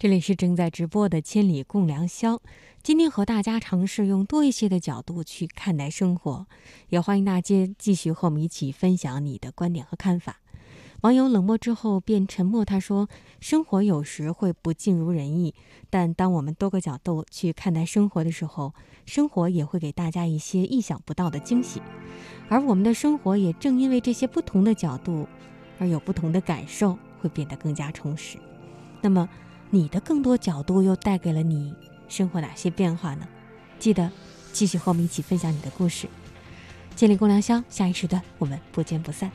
这里是正在直播的《千里共良宵》，今天和大家尝试用多一些的角度去看待生活，也欢迎大家继续和我们一起分享你的观点和看法。网友冷漠之后便沉默，他说：“生活有时会不尽如人意，但当我们多个角度去看待生活的时候，生活也会给大家一些意想不到的惊喜。而我们的生活也正因为这些不同的角度，而有不同的感受，会变得更加充实。那么。”你的更多角度又带给了你生活哪些变化呢？记得继续和我们一起分享你的故事。建立公良宵，下一时段我们不见不散。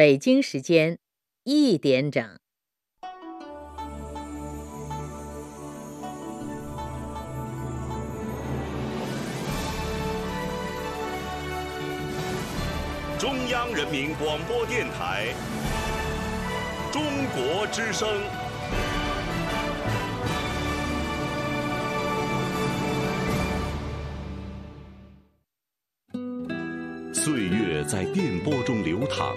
北京时间一点整。中央人民广播电台《中国之声》。岁月在电波中流淌，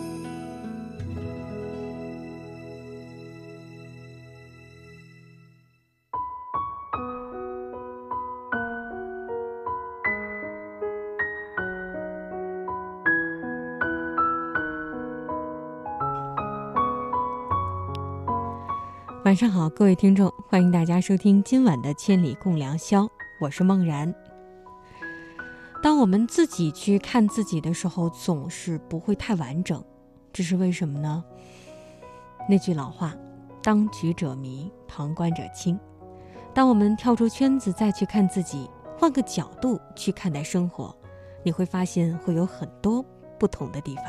晚上好，各位听众，欢迎大家收听今晚的《千里共良宵》，我是梦然。当我们自己去看自己的时候，总是不会太完整，这是为什么呢？那句老话，当局者迷，旁观者清。当我们跳出圈子再去看自己，换个角度去看待生活，你会发现会有很多不同的地方。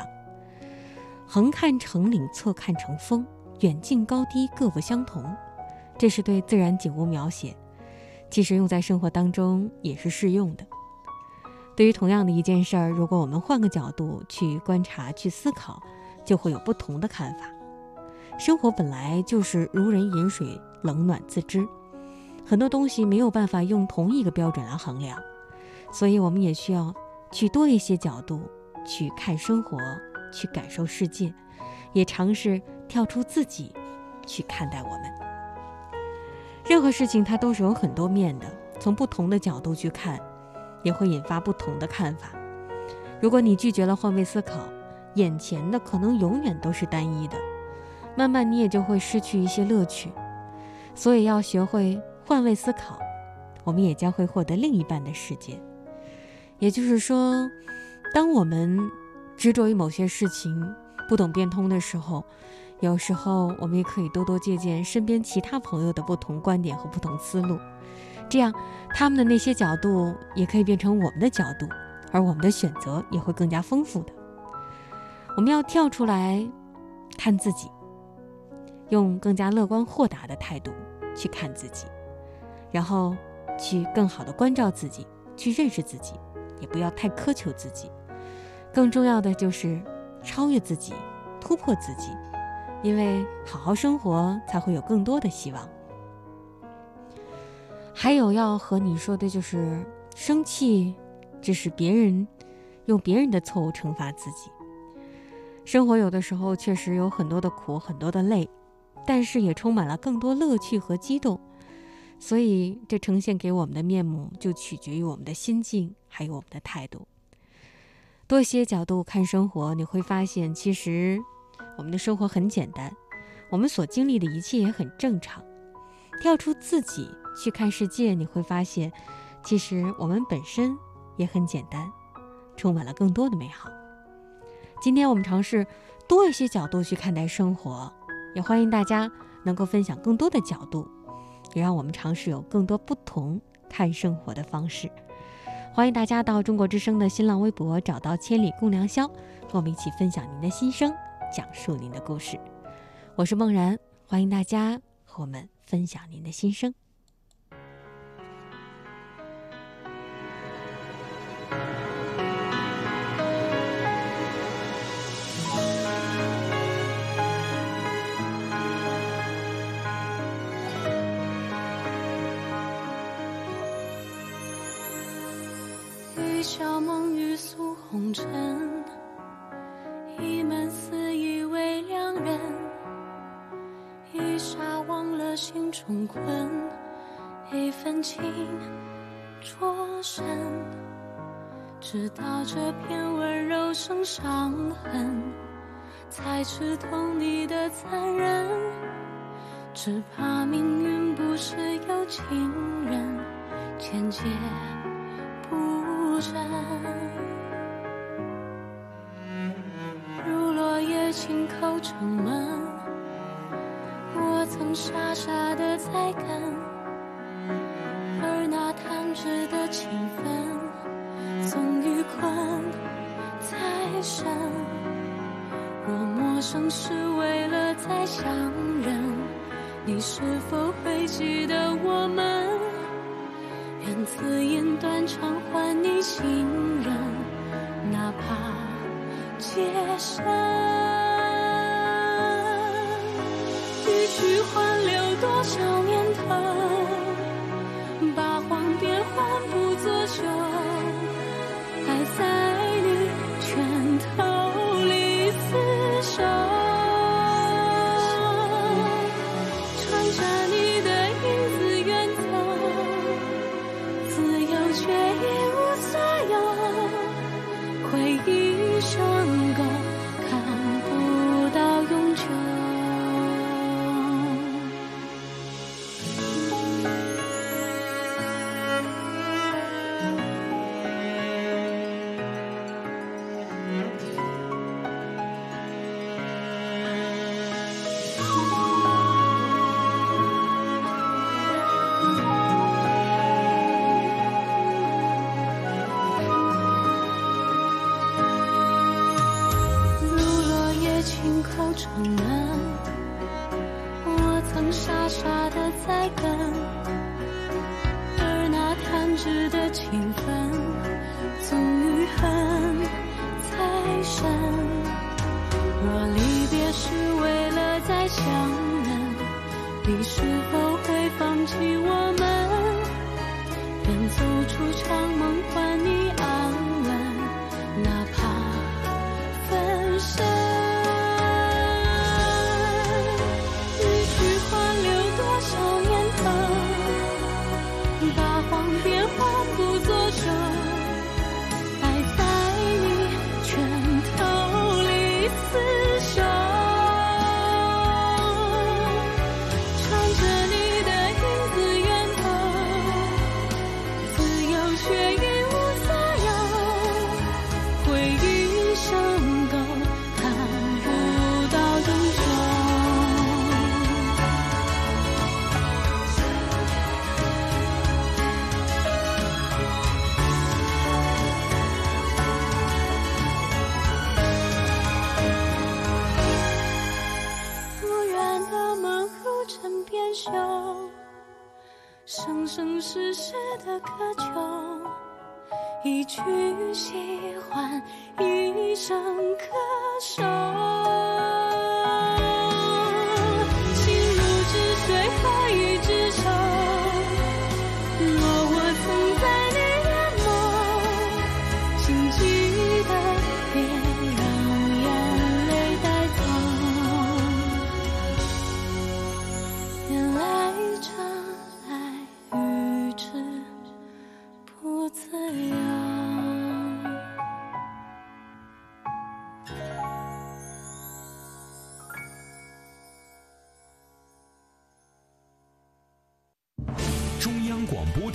横看成岭，侧看成峰，远近高低各不相同。这是对自然景物描写，其实用在生活当中也是适用的。对于同样的一件事儿，如果我们换个角度去观察、去思考，就会有不同的看法。生活本来就是如人饮水，冷暖自知，很多东西没有办法用同一个标准来衡量，所以我们也需要去多一些角度去看生活，去感受世界，也尝试跳出自己去看待我们。任何事情它都是有很多面的，从不同的角度去看，也会引发不同的看法。如果你拒绝了换位思考，眼前的可能永远都是单一的。慢慢你也就会失去一些乐趣，所以要学会换位思考，我们也将会获得另一半的世界。也就是说，当我们执着于某些事情不懂变通的时候，有时候我们也可以多多借鉴身边其他朋友的不同观点和不同思路，这样他们的那些角度也可以变成我们的角度，而我们的选择也会更加丰富的。我们要跳出来看自己。用更加乐观豁达的态度去看自己，然后去更好的关照自己，去认识自己，也不要太苛求自己。更重要的就是超越自己，突破自己，因为好好生活才会有更多的希望。还有要和你说的就是，生气只是别人用别人的错误惩罚自己。生活有的时候确实有很多的苦，很多的累。但是也充满了更多乐趣和激动，所以这呈现给我们的面目就取决于我们的心境，还有我们的态度。多些角度看生活，你会发现，其实我们的生活很简单，我们所经历的一切也很正常。跳出自己去看世界，你会发现，其实我们本身也很简单，充满了更多的美好。今天我们尝试多一些角度去看待生活。也欢迎大家能够分享更多的角度，也让我们尝试有更多不同看生活的方式。欢迎大家到中国之声的新浪微博找到“千里共良宵”，和我们一起分享您的心声，讲述您的故事。我是梦然，欢迎大家和我们分享您的心声。一宵梦雨诉红尘，中困，一份情灼身，直到这片温柔生伤痕，才知痛你的残忍，只怕命运不是有情人，千劫不忍。生是为了再相认，你是否会记得我们？愿此言断肠换你情人，哪怕劫深。去换留多少年头，八荒变幻不作旧，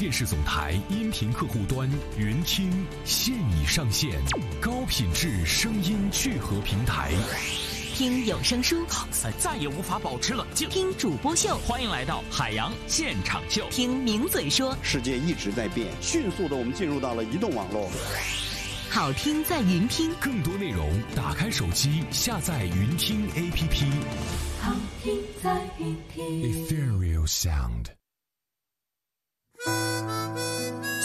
电视总台音频客户端云听现已上线，高品质声音聚合平台。听有声书，再也无法保持冷静。听主播秀，欢迎来到海洋现场秀。听名嘴说，世界一直在变，迅速的我们进入到了移动网络。好听在云听，更多内容打开手机下载云听 APP。好听在云听，Ethereal Sound。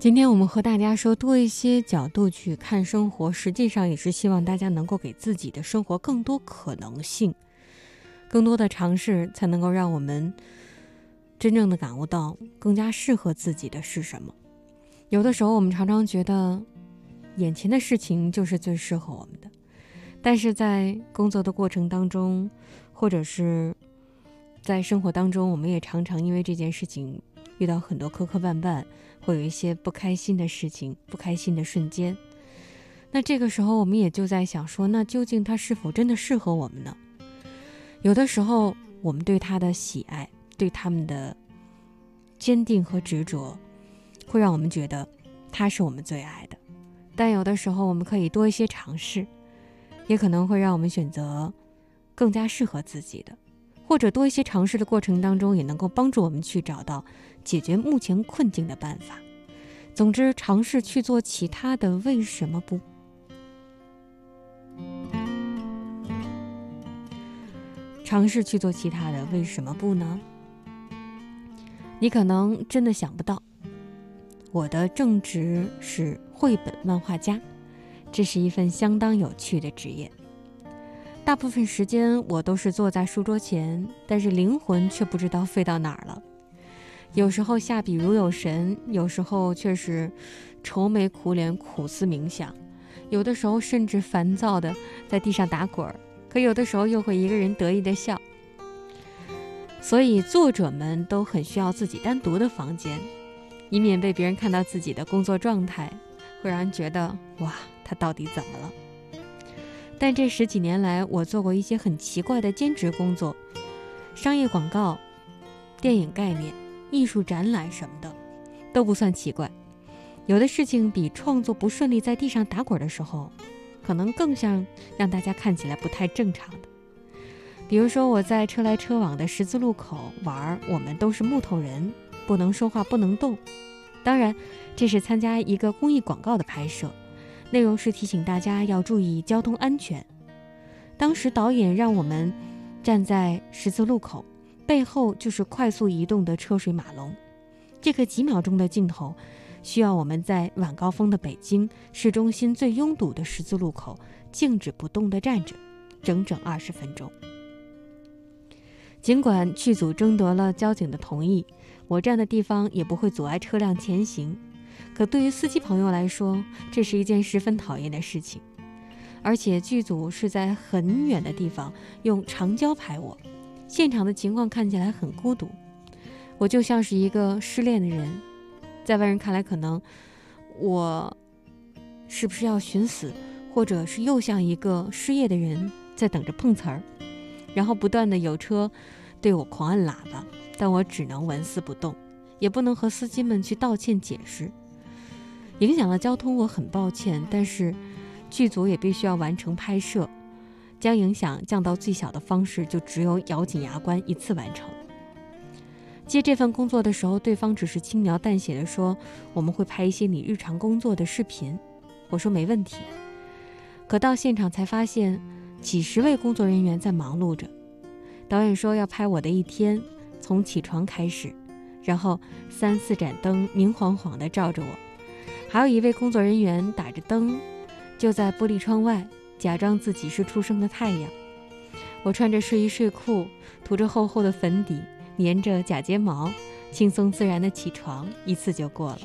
今天我们和大家说多一些角度去看生活，实际上也是希望大家能够给自己的生活更多可能性，更多的尝试，才能够让我们真正的感悟到更加适合自己的是什么。有的时候我们常常觉得眼前的事情就是最适合我们的，但是在工作的过程当中，或者是在生活当中，我们也常常因为这件事情遇到很多磕磕绊绊。会有一些不开心的事情，不开心的瞬间。那这个时候，我们也就在想说，那究竟它是否真的适合我们呢？有的时候，我们对他的喜爱，对他们的坚定和执着，会让我们觉得他是我们最爱的。但有的时候，我们可以多一些尝试，也可能会让我们选择更加适合自己的。或者多一些尝试的过程当中，也能够帮助我们去找到解决目前困境的办法。总之，尝试去做其他的，为什么不？尝试去做其他的，为什么不呢？你可能真的想不到，我的正职是绘本漫画家，这是一份相当有趣的职业。大部分时间我都是坐在书桌前，但是灵魂却不知道飞到哪儿了。有时候下笔如有神，有时候却是愁眉苦脸、苦思冥想，有的时候甚至烦躁的在地上打滚儿，可有的时候又会一个人得意的笑。所以作者们都很需要自己单独的房间，以免被别人看到自己的工作状态，会让人觉得哇，他到底怎么了？但这十几年来，我做过一些很奇怪的兼职工作，商业广告、电影概念、艺术展览什么的，都不算奇怪。有的事情比创作不顺利，在地上打滚的时候，可能更像让大家看起来不太正常的。比如说，我在车来车往的十字路口玩，我们都是木头人，不能说话，不能动。当然，这是参加一个公益广告的拍摄，内容是提醒大家要注意交通安全。当时导演让我们站在十字路口，背后就是快速移动的车水马龙。这个几秒钟的镜头，需要我们在晚高峰的北京市中心最拥堵的十字路口静止不动地站着，整整二十分钟。尽管剧组征得了交警的同意。我站的地方也不会阻碍车辆前行，可对于司机朋友来说，这是一件十分讨厌的事情。而且剧组是在很远的地方用长焦拍我，现场的情况看起来很孤独，我就像是一个失恋的人，在外人看来，可能我是不是要寻死，或者是又像一个失业的人在等着碰瓷儿，然后不断的有车对我狂按喇叭。但我只能纹丝不动，也不能和司机们去道歉解释，影响了交通，我很抱歉。但是，剧组也必须要完成拍摄，将影响降到最小的方式，就只有咬紧牙关一次完成。接这份工作的时候，对方只是轻描淡写的说：“我们会拍一些你日常工作的视频。”我说没问题。可到现场才发现，几十位工作人员在忙碌着。导演说要拍我的一天。从起床开始，然后三四盏灯明晃晃地照着我，还有一位工作人员打着灯，就在玻璃窗外假装自己是初升的太阳。我穿着睡衣睡裤，涂着厚厚的粉底，粘着假睫毛，轻松自然地起床，一次就过了。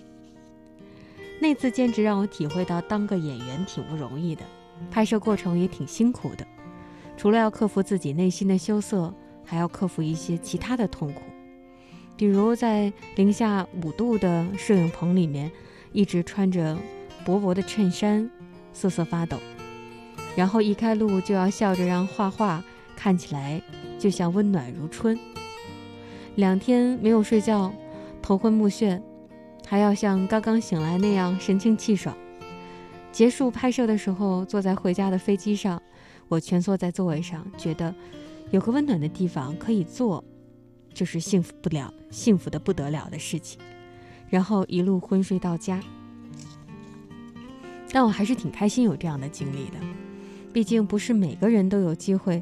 那次兼职让我体会到当个演员挺不容易的，拍摄过程也挺辛苦的，除了要克服自己内心的羞涩。还要克服一些其他的痛苦，比如在零下五度的摄影棚里面，一直穿着薄薄的衬衫，瑟瑟发抖，然后一开录就要笑着让画画看起来就像温暖如春。两天没有睡觉，头昏目眩，还要像刚刚醒来那样神清气爽。结束拍摄的时候，坐在回家的飞机上，我蜷缩在座位上，觉得。有个温暖的地方可以坐，就是幸福不了、幸福的不得了的事情。然后一路昏睡到家，但我还是挺开心有这样的经历的。毕竟不是每个人都有机会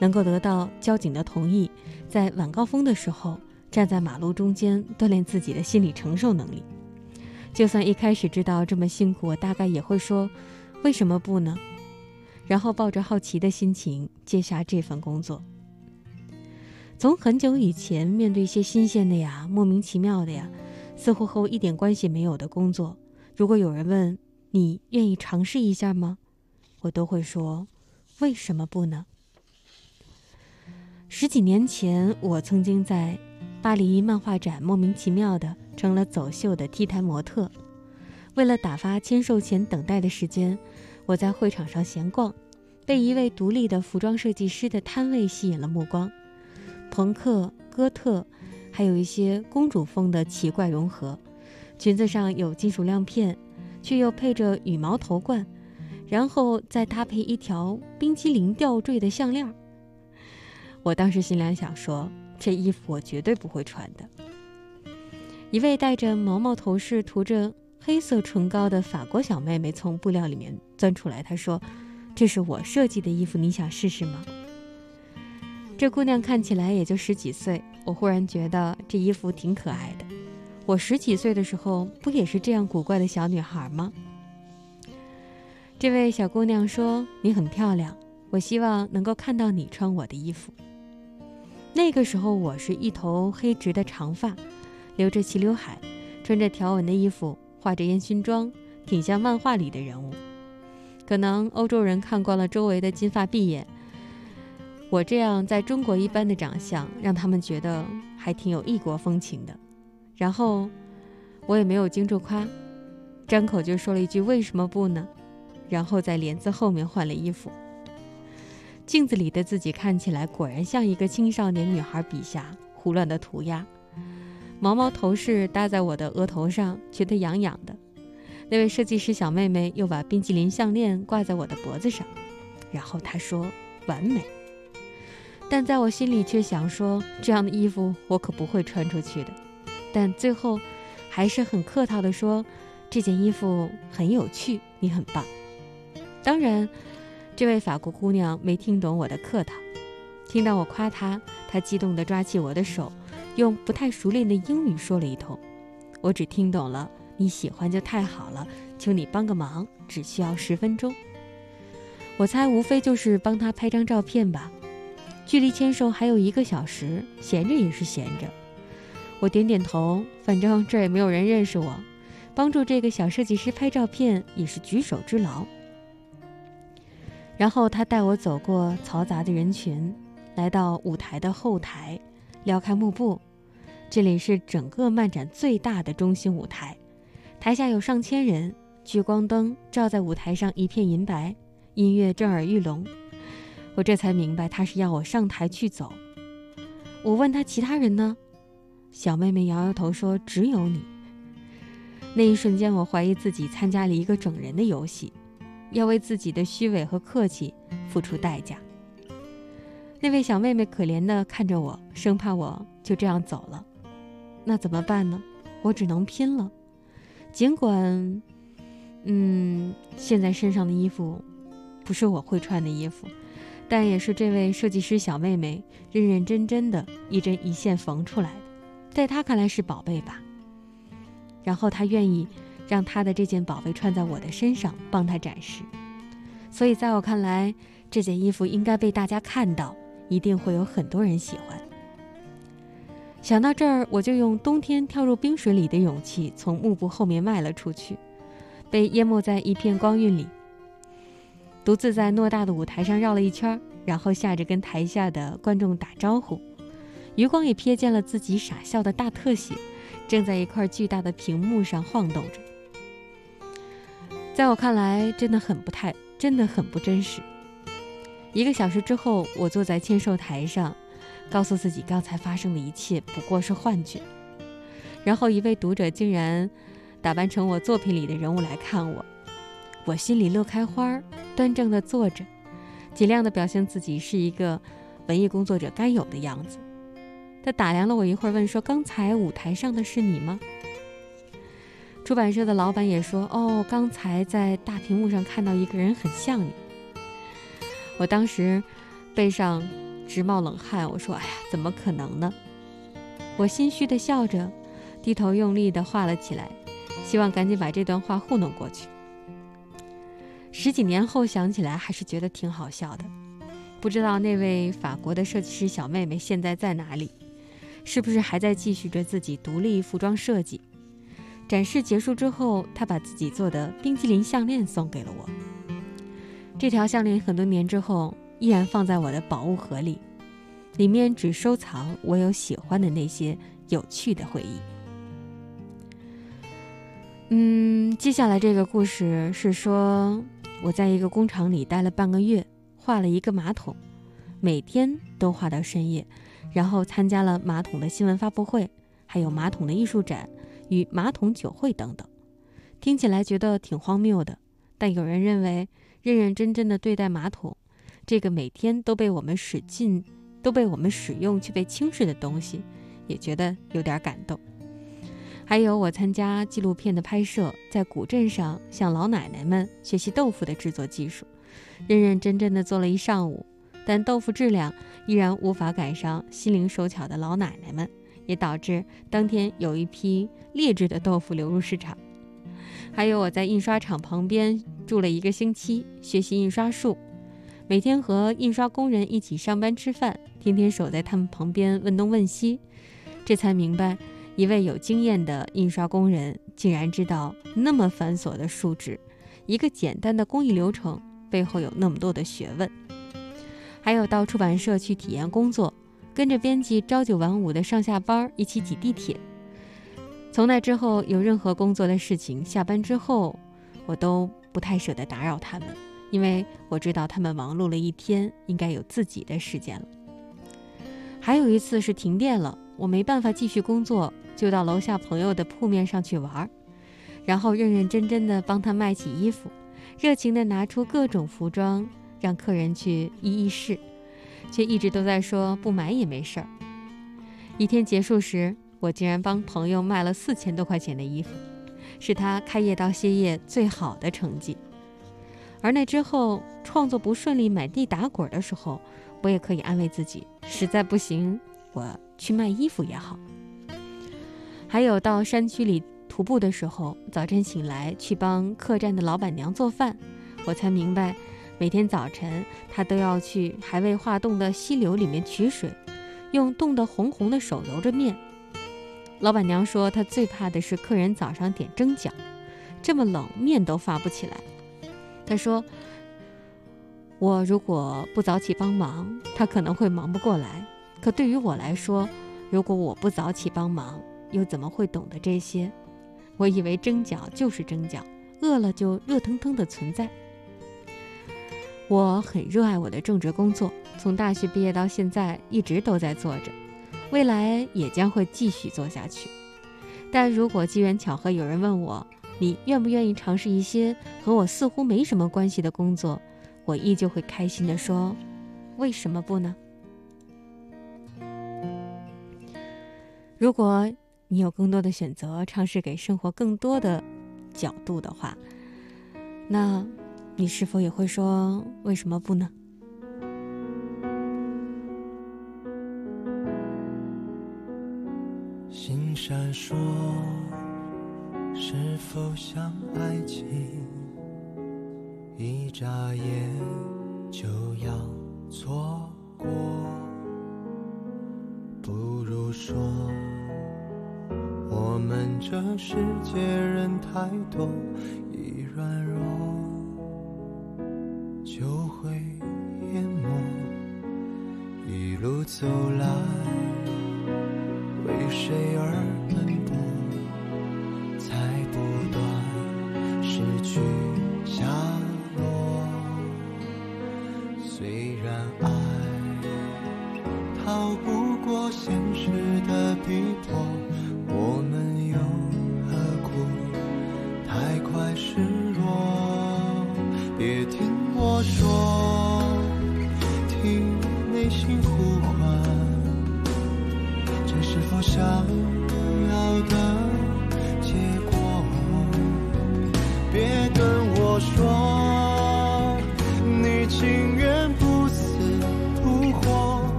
能够得到交警的同意，在晚高峰的时候站在马路中间锻炼自己的心理承受能力。就算一开始知道这么辛苦，我大概也会说：为什么不呢？然后抱着好奇的心情接下这份工作。从很久以前，面对一些新鲜的呀、莫名其妙的呀，似乎和我一点关系没有的工作，如果有人问你愿意尝试一下吗，我都会说：为什么不呢？十几年前，我曾经在巴黎漫画展莫名其妙的成了走秀的 T 台模特，为了打发签售前等待的时间。我在会场上闲逛，被一位独立的服装设计师的摊位吸引了目光。朋克、哥特，还有一些公主风的奇怪融合。裙子上有金属亮片，却又配着羽毛头冠，然后再搭配一条冰激凌吊坠的项链。我当时心里想说：这衣服我绝对不会穿的。一位戴着毛毛头饰、涂着。黑色唇膏的法国小妹妹从布料里面钻出来，她说：“这是我设计的衣服，你想试试吗？”这姑娘看起来也就十几岁，我忽然觉得这衣服挺可爱的。我十几岁的时候不也是这样古怪的小女孩吗？这位小姑娘说：“你很漂亮，我希望能够看到你穿我的衣服。”那个时候我是一头黑直的长发，留着齐刘海，穿着条纹的衣服。画着烟熏妆，挺像漫画里的人物。可能欧洲人看惯了周围的金发碧眼，我这样在中国一般的长相，让他们觉得还挺有异国风情的。然后我也没有经住夸，张口就说了一句“为什么不呢？”然后在帘子后面换了衣服。镜子里的自己看起来果然像一个青少年女孩笔下胡乱的涂鸦。毛毛头饰搭在我的额头上，觉得痒痒的。那位设计师小妹妹又把冰淇淋项链挂在我的脖子上，然后她说：“完美。”但在我心里却想说：“这样的衣服我可不会穿出去的。”但最后，还是很客套地说：“这件衣服很有趣，你很棒。”当然，这位法国姑娘没听懂我的客套，听到我夸她，她激动地抓起我的手，用不太熟练的英语说了一通。我只听懂了：“你喜欢就太好了，求你帮个忙，只需要十分钟。”我猜无非就是帮她拍张照片吧。距离签售还有一个小时，闲着也是闲着。我点点头，反正这也没有人认识我，帮助这个小设计师拍照片也是举手之劳。然后他带我走过嘈杂的人群，来到舞台的后台，撩开幕布。这里是整个漫展最大的中心舞台，台下有上千人，聚光灯照在舞台上一片银白，音乐震耳欲聋。我这才明白他是要我上台去走。我问他其他人呢？小妹妹摇摇头说：“只有你。”那一瞬间，我怀疑自己参加了一个整人的游戏。要为自己的虚伪和客气付出代价。那位小妹妹可怜地看着我，生怕我就这样走了。那怎么办呢？我只能拼了。尽管，嗯，现在身上的衣服不是我会穿的衣服，但也是这位设计师小妹妹认认真真的一针一线缝出来的，在她看来是宝贝吧。然后她愿意。让他的这件宝贝穿在我的身上，帮他展示。所以，在我看来，这件衣服应该被大家看到，一定会有很多人喜欢。想到这儿，我就用冬天跳入冰水里的勇气，从幕布后面迈了出去，被淹没在一片光晕里，独自在偌大的舞台上绕了一圈，然后下着跟台下的观众打招呼，余光也瞥见了自己傻笑的大特写，正在一块巨大的屏幕上晃动着。在我看来，真的很不太，真的很不真实。一个小时之后，我坐在签售台上，告诉自己刚才发生的一切不过是幻觉。然后，一位读者竟然打扮成我作品里的人物来看我，我心里乐开花，端正地坐着，尽量地表现自己是一个文艺工作者该有的样子。他打量了我一会儿，问说：“刚才舞台上的是你吗？”出版社的老板也说：“哦，刚才在大屏幕上看到一个人很像你。”我当时背上直冒冷汗，我说：“哎呀，怎么可能呢？”我心虚的笑着，低头用力的画了起来，希望赶紧把这段话糊弄过去。十几年后想起来，还是觉得挺好笑的。不知道那位法国的设计师小妹妹现在在哪里？是不是还在继续着自己独立服装设计？展示结束之后，他把自己做的冰淇淋项链送给了我。这条项链很多年之后依然放在我的宝物盒里，里面只收藏我有喜欢的那些有趣的回忆。嗯，接下来这个故事是说我在一个工厂里待了半个月，画了一个马桶，每天都画到深夜，然后参加了马桶的新闻发布会，还有马桶的艺术展。与马桶酒会等等，听起来觉得挺荒谬的，但有人认为认认真真的对待马桶，这个每天都被我们使劲、都被我们使用却被轻视的东西，也觉得有点感动。还有我参加纪录片的拍摄，在古镇上向老奶奶们学习豆腐的制作技术，认认真真的做了一上午，但豆腐质量依然无法赶上心灵手巧的老奶奶们。也导致当天有一批劣质的豆腐流入市场。还有我在印刷厂旁边住了一个星期，学习印刷术，每天和印刷工人一起上班吃饭，天天守在他们旁边问东问西，这才明白，一位有经验的印刷工人竟然知道那么繁琐的数值，一个简单的工艺流程背后有那么多的学问。还有到出版社去体验工作。跟着编辑朝九晚五的上下班，一起挤地铁。从那之后，有任何工作的事情，下班之后，我都不太舍得打扰他们，因为我知道他们忙碌了一天，应该有自己的时间了。还有一次是停电了，我没办法继续工作，就到楼下朋友的铺面上去玩，然后认认真真的帮他卖起衣服，热情的拿出各种服装让客人去一一试，却一直都在说不买也没事儿。一天结束时，我竟然帮朋友卖了四千多块钱的衣服，是他开业到歇业最好的成绩。而那之后创作不顺利、满地打滚的时候，我也可以安慰自己：实在不行，我去卖衣服也好。还有到山区里徒步的时候，早晨醒来去帮客栈的老板娘做饭，我才明白，每天早晨她都要去还未化冻的溪流里面取水，用冻得红红的手揉着面。老板娘说，她最怕的是客人早上点蒸饺，这么冷，面都发不起来。她说：“我如果不早起帮忙，他可能会忙不过来。可对于我来说，如果我不早起帮忙，又怎么会懂得这些？我以为蒸饺就是蒸饺，饿了就热腾腾的存在。我很热爱我的种植工作，从大学毕业到现在一直都在做着，未来也将会继续做下去。但如果机缘巧合有人问我，你愿不愿意尝试一些和我似乎没什么关系的工作？我依旧会开心地说：“为什么不呢？”如果你有更多的选择，尝试给生活更多的角度的话，那你是否也会说：“为什么不呢？”星闪烁。是否像爱情，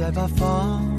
再把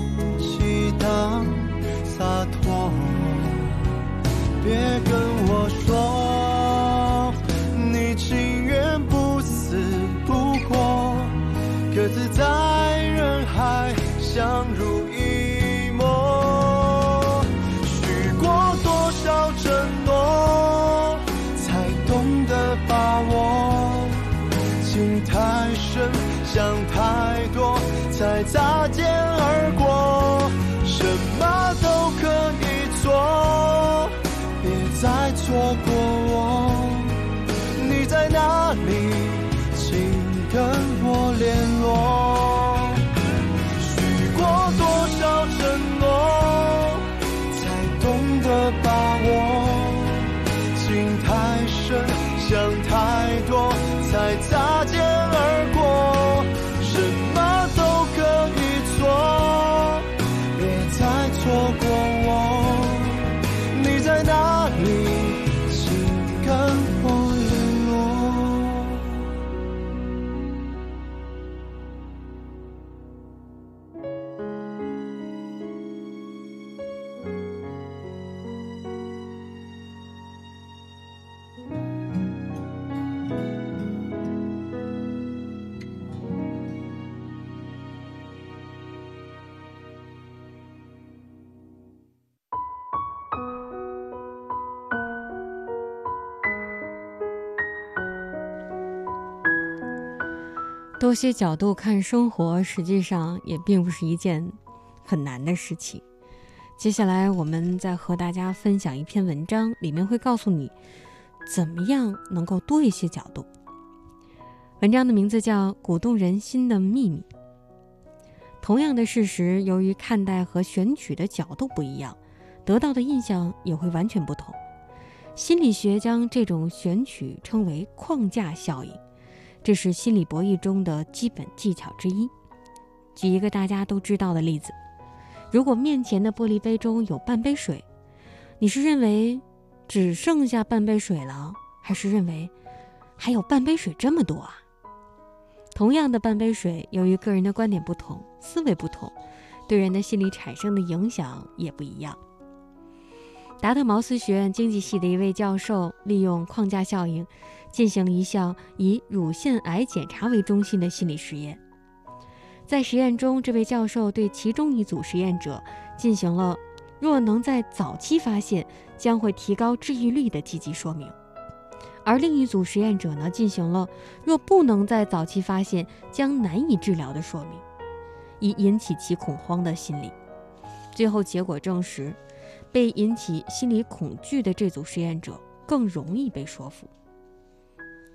多些角度看生活，实际上也并不是一件很难的事情。接下来，我们再和大家分享一篇文章，里面会告诉你怎么样能够多一些角度。文章的名字叫《鼓动人心的秘密》。同样的事实，由于看待和选取的角度不一样，得到的印象也会完全不同。心理学将这种选取称为框架效应。这是心理博弈中的基本技巧之一。举一个大家都知道的例子：如果面前的玻璃杯中有半杯水，你是认为只剩下半杯水了，还是认为还有半杯水这么多啊？同样的半杯水，由于个人的观点不同、思维不同，对人的心理产生的影响也不一样。达特茅斯学院经济系的一位教授利用框架效应。进行了一项以乳腺癌检查为中心的心理实验。在实验中，这位教授对其中一组实验者进行了“若能在早期发现，将会提高治愈率”的积极说明；而另一组实验者呢，进行了“若不能在早期发现，将难以治疗”的说明，以引起其恐慌的心理。最后结果证实，被引起心理恐惧的这组实验者更容易被说服。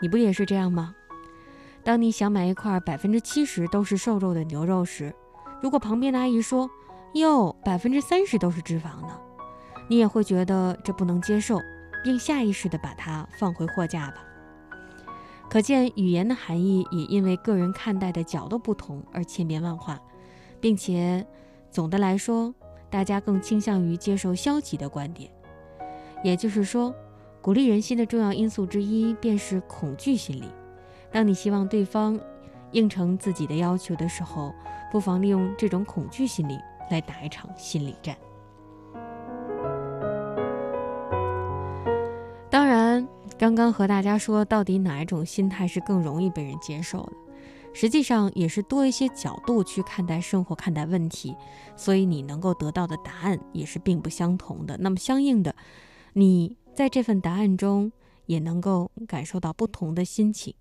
你不也是这样吗？当你想买一块百分之七十都是瘦肉的牛肉时，如果旁边的阿姨说“哟，百分之三十都是脂肪呢”，你也会觉得这不能接受，并下意识地把它放回货架吧。可见，语言的含义也因为个人看待的角度不同而千变万化，并且总的来说，大家更倾向于接受消极的观点，也就是说。鼓励人心的重要因素之一便是恐惧心理。当你希望对方应承自己的要求的时候，不妨利用这种恐惧心理来打一场心理战。当然，刚刚和大家说，到底哪一种心态是更容易被人接受的，实际上也是多一些角度去看待生活、看待问题，所以你能够得到的答案也是并不相同的。那么，相应的，你。在这份答案中，也能够感受到不同的心情，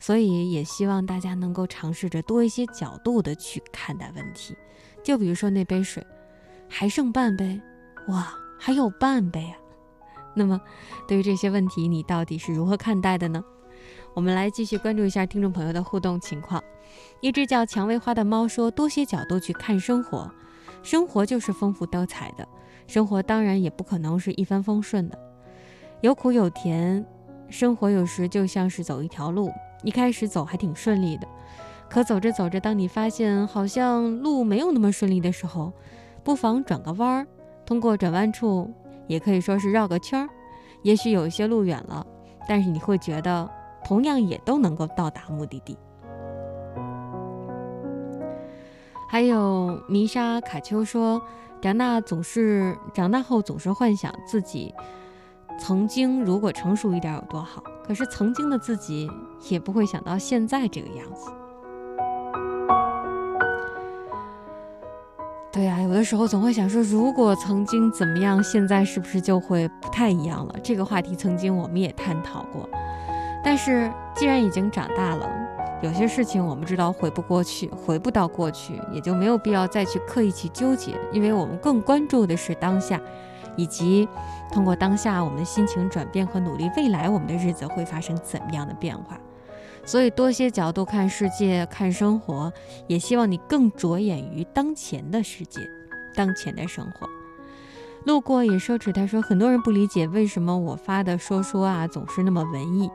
所以也希望大家能够尝试着多一些角度的去看待问题。就比如说那杯水，还剩半杯，哇，还有半杯啊！那么，对于这些问题，你到底是如何看待的呢？我们来继续关注一下听众朋友的互动情况。一只叫蔷薇花的猫说：“多些角度去看生活，生活就是丰富多彩的，生活当然也不可能是一帆风顺的。”有苦有甜，生活有时就像是走一条路，一开始走还挺顺利的，可走着走着，当你发现好像路没有那么顺利的时候，不妨转个弯儿，通过转弯处，也可以说是绕个圈儿，也许有一些路远了，但是你会觉得同样也都能够到达目的地。还有弥沙卡丘说，长大总是长大后总是幻想自己。曾经如果成熟一点有多好，可是曾经的自己也不会想到现在这个样子。对呀，有的时候总会想说，如果曾经怎么样，现在是不是就会不太一样了？这个话题曾经我们也探讨过，但是既然已经长大了，有些事情我们知道回不过去，回不到过去，也就没有必要再去刻意去纠结，因为我们更关注的是当下，以及。通过当下我们的心情转变和努力，未来我们的日子会发生怎么样的变化？所以多些角度看世界、看生活，也希望你更着眼于当前的世界、当前的生活。路过也奢侈，他说很多人不理解为什么我发的说说啊总是那么文艺。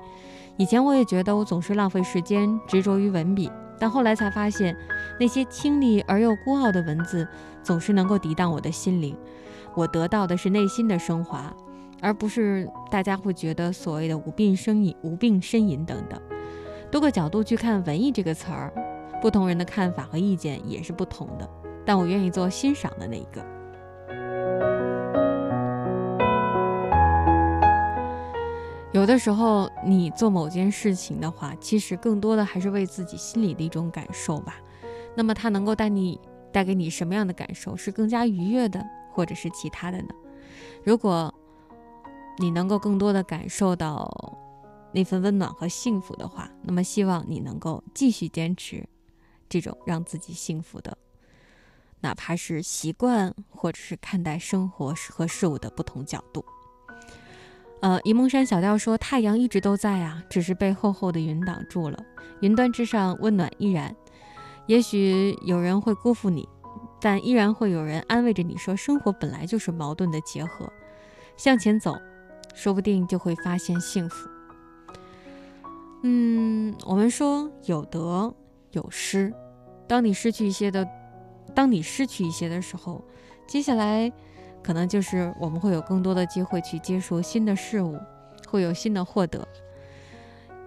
以前我也觉得我总是浪费时间，执着于文笔，但后来才发现，那些清丽而又孤傲的文字总是能够抵挡我的心灵。我得到的是内心的升华，而不是大家会觉得所谓的无病呻吟、无病呻吟等等。多个角度去看“文艺”这个词儿，不同人的看法和意见也是不同的。但我愿意做欣赏的那一个。有的时候，你做某件事情的话，其实更多的还是为自己心里的一种感受吧。那么，它能够带你带给你什么样的感受？是更加愉悦的，或者是其他的呢？如果你能够更多的感受到那份温暖和幸福的话，那么希望你能够继续坚持这种让自己幸福的，哪怕是习惯，或者是看待生活和事物的不同角度。呃，沂蒙山小调说：“太阳一直都在啊，只是被厚厚的云挡住了。云端之上，温暖依然。也许有人会辜负你，但依然会有人安慰着你说：生活本来就是矛盾的结合，向前走，说不定就会发现幸福。嗯，我们说有得有失，当你失去一些的，当你失去一些的时候，接下来。”可能就是我们会有更多的机会去接触新的事物，会有新的获得。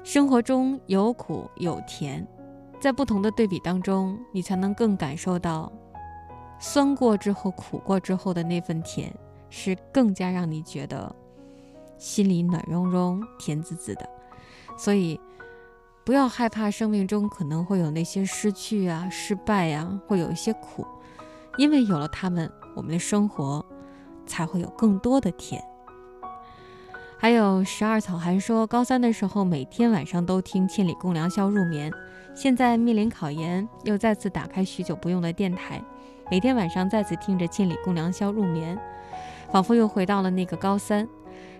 生活中有苦有甜，在不同的对比当中，你才能更感受到酸过之后、苦过之后的那份甜，是更加让你觉得心里暖融融、甜滋滋的。所以，不要害怕生命中可能会有那些失去啊、失败呀，会有一些苦，因为有了他们，我们的生活。才会有更多的甜。还有十二草寒说，高三的时候每天晚上都听《千里共良宵》入眠，现在面临考研，又再次打开许久不用的电台，每天晚上再次听着《千里共良宵》入眠，仿佛又回到了那个高三。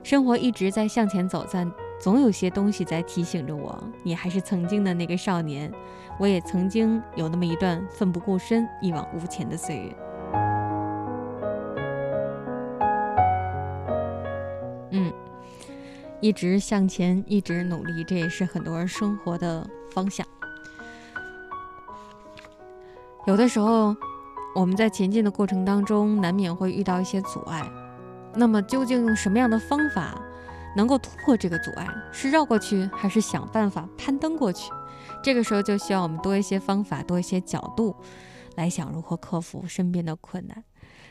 生活一直在向前走，但总有些东西在提醒着我，你还是曾经的那个少年，我也曾经有那么一段奋不顾身、一往无前的岁月。嗯一直向前，一直努力，这也是很多人生活的方向。有的时候，我们在前进的过程当中，难免会遇到一些阻碍。那么，究竟用什么样的方法能够突破这个阻碍？是绕过去，还是想办法攀登过去？这个时候，就需要我们多一些方法，多一些角度，来想如何克服身边的困难。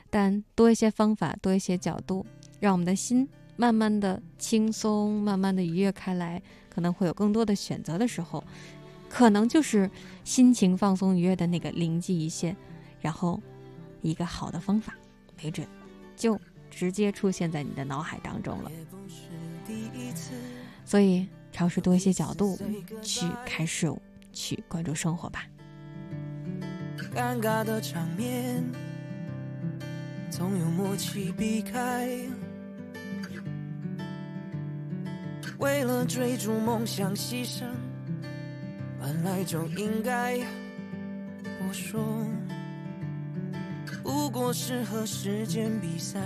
但多一些方法，多一些角度，让我们的心。慢慢的轻松，慢慢的愉悦开来，可能会有更多的选择的时候，可能就是心情放松愉悦的那个灵机一现，然后一个好的方法，没准就直接出现在你的脑海当中了。所以，尝试多一些角度去看事物，去关注生活吧。尴尬的场面，总有默契避开。为了追逐梦想牺牲，本来就应该。我说，不过是和时间比赛，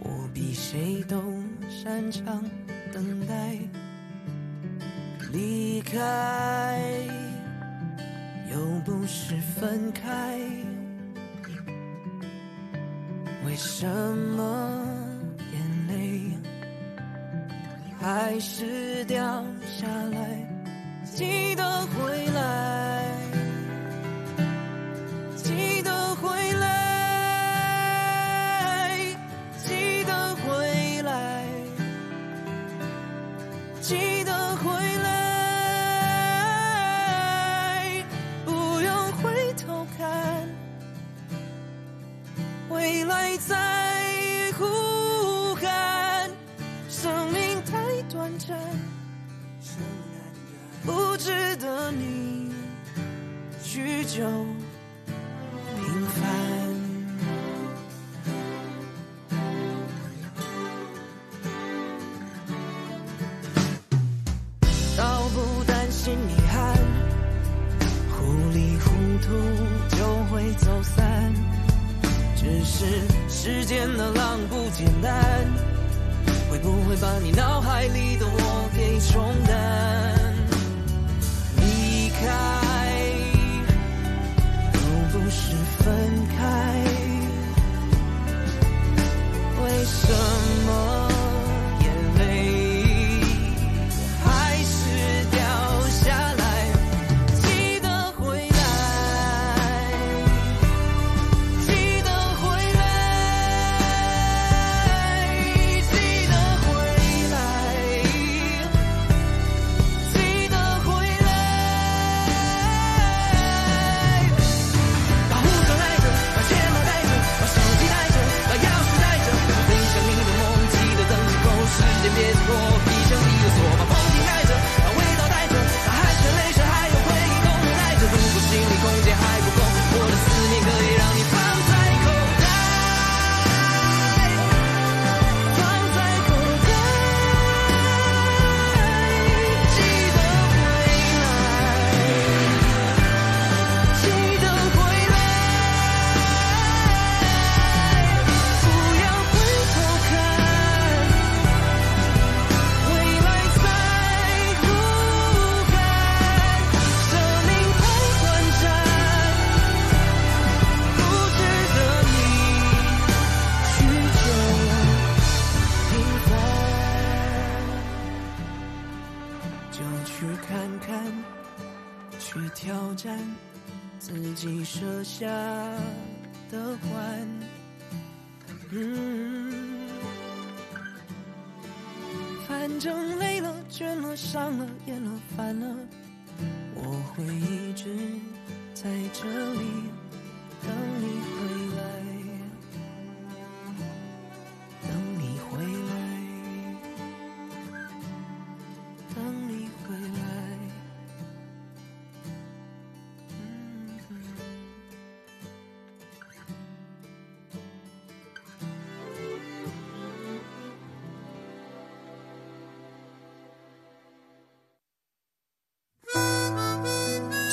我比谁都擅长等待。离开又不是分开，为什么眼泪？还是掉下来，记得回来，记得回来，记得回来，不用回头看，未来在呼喊。生命太短暂。不值得你去救是时间的浪不简单，会不会把你脑海里的我给冲淡？离开都不是分开，为什么？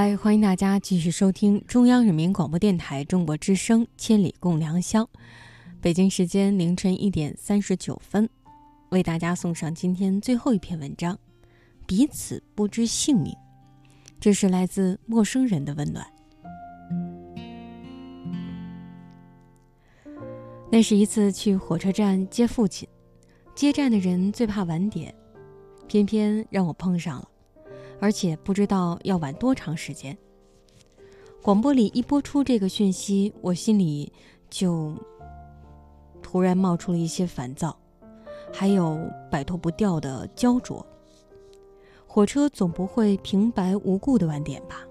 嗨，欢迎大家继续收听中央人民广播电台中国之声《千里共良宵》。北京时间凌晨一点三十九分，为大家送上今天最后一篇文章：彼此不知姓名。这是来自陌生人的温暖。那是一次去火车站接父亲，接站的人最怕晚点，偏偏让我碰上了。而且不知道要晚多长时间。广播里一播出这个讯息，我心里就突然冒出了一些烦躁，还有摆脱不掉的焦灼。火车总不会平白无故的晚点吧？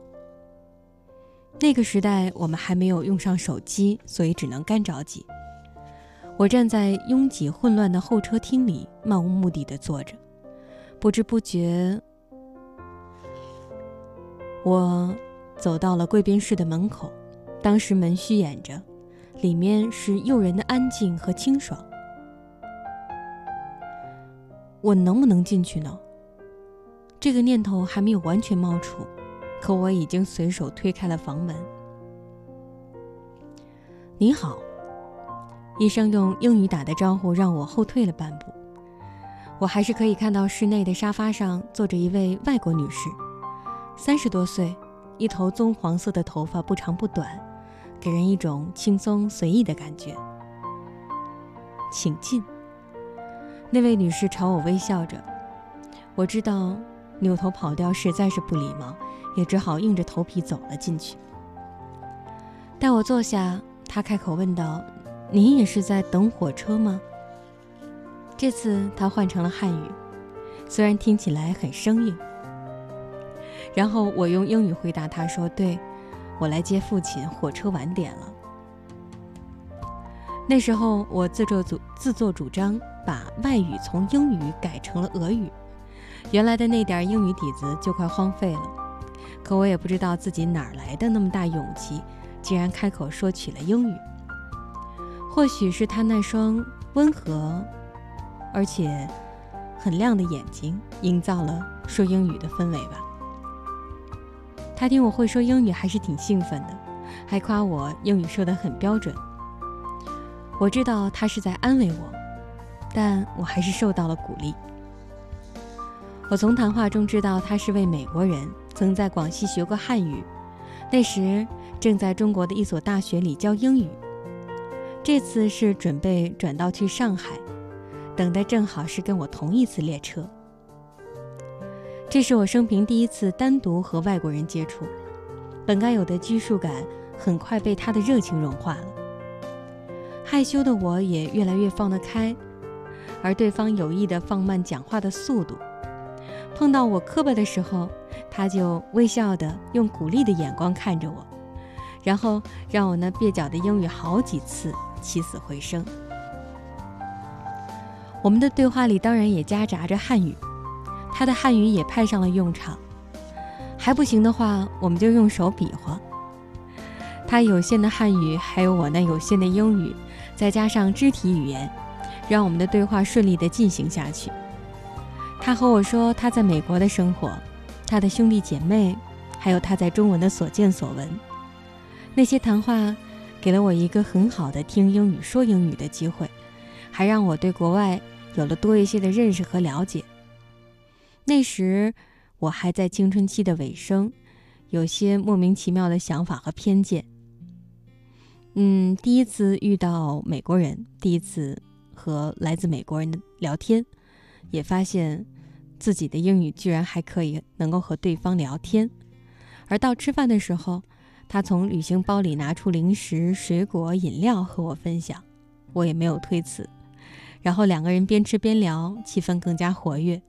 那个时代我们还没有用上手机，所以只能干着急。我站在拥挤混乱的候车厅里，漫无目的的坐着，不知不觉。我走到了贵宾室的门口，当时门虚掩着，里面是诱人的安静和清爽。我能不能进去呢？这个念头还没有完全冒出，可我已经随手推开了房门。你好，医生用英语打的招呼让我后退了半步。我还是可以看到室内的沙发上坐着一位外国女士。三十多岁，一头棕黄色的头发不长不短，给人一种轻松随意的感觉。请进。那位女士朝我微笑着，我知道扭头跑掉实在是不礼貌，也只好硬着头皮走了进去。待我坐下，她开口问道：“您也是在等火车吗？”这次她换成了汉语：“虽然听起来很生硬。然后我用英语回答他说：“对，我来接父亲，火车晚点了。”那时候我自作主自作主张把外语从英语改成了俄语，原来的那点英语底子就快荒废了。可我也不知道自己哪儿来的那么大勇气，竟然开口说起了英语。或许是他那双温和而且很亮的眼睛，营造了说英语的氛围吧。他听我会说英语，还是挺兴奋的，还夸我英语说得很标准。我知道他是在安慰我，但我还是受到了鼓励。我从谈话中知道他是位美国人，曾在广西学过汉语，那时正在中国的一所大学里教英语。这次是准备转到去上海，等的正好是跟我同一次列车。这是我生平第一次单独和外国人接触，本该有的拘束感很快被他的热情融化了。害羞的我也越来越放得开，而对方有意的放慢讲话的速度。碰到我磕巴的时候，他就微笑的用鼓励的眼光看着我，然后让我那蹩脚的英语好几次。起死回生。我们的对话里当然也夹杂着汉语，他的汉语也派上了用场。还不行的话，我们就用手比划。他有限的汉语，还有我那有限的英语，再加上肢体语言，让我们的对话顺利地进行下去。他和我说他在美国的生活，他的兄弟姐妹，还有他在中文的所见所闻。那些谈话。给了我一个很好的听英语、说英语的机会，还让我对国外有了多一些的认识和了解。那时我还在青春期的尾声，有些莫名其妙的想法和偏见。嗯，第一次遇到美国人，第一次和来自美国人的聊天，也发现自己的英语居然还可以能够和对方聊天。而到吃饭的时候。他从旅行包里拿出零食、水果、饮料和我分享，我也没有推辞。然后两个人边吃边聊，气氛更加活跃。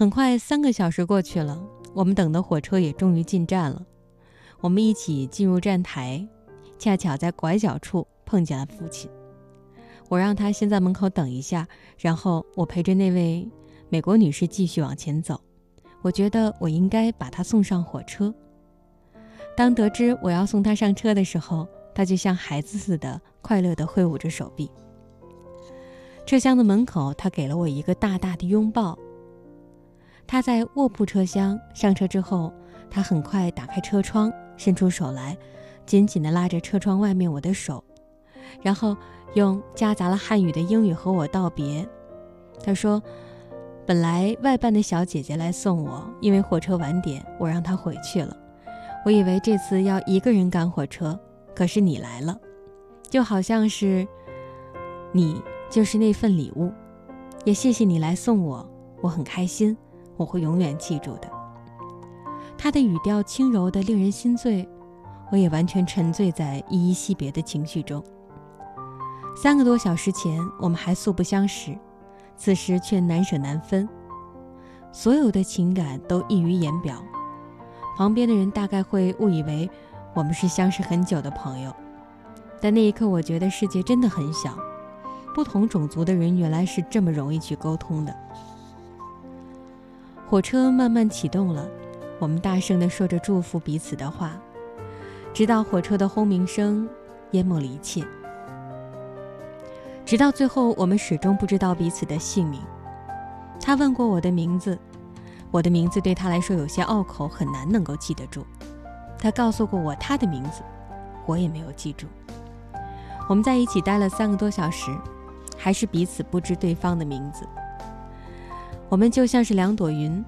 很快，三个小时过去了，我们等的火车也终于进站了。我们一起进入站台，恰巧在拐角处碰见了父亲。我让他先在门口等一下，然后我陪着那位美国女士继续往前走。我觉得我应该把她送上火车。当得知我要送她上车的时候，她就像孩子似的快乐地挥舞着手臂。车厢的门口，他给了我一个大大的拥抱。他在卧铺车厢上车之后，他很快打开车窗，伸出手来，紧紧地拉着车窗外面我的手，然后用夹杂了汉语的英语和我道别。他说：“本来外办的小姐姐来送我，因为火车晚点，我让她回去了。”我以为这次要一个人赶火车，可是你来了，就好像是你就是那份礼物，也谢谢你来送我，我很开心，我会永远记住的。他的语调轻柔的令人心醉，我也完全沉醉在依依惜别的情绪中。三个多小时前我们还素不相识，此时却难舍难分，所有的情感都溢于言表。旁边的人大概会误以为我们是相识很久的朋友，但那一刻我觉得世界真的很小，不同种族的人原来是这么容易去沟通的。火车慢慢启动了，我们大声地说着祝福彼此的话，直到火车的轰鸣声淹没了一切。直到最后，我们始终不知道彼此的姓名。他问过我的名字。我的名字对他来说有些拗口，很难能够记得住。他告诉过我他的名字，我也没有记住。我们在一起待了三个多小时，还是彼此不知对方的名字。我们就像是两朵云，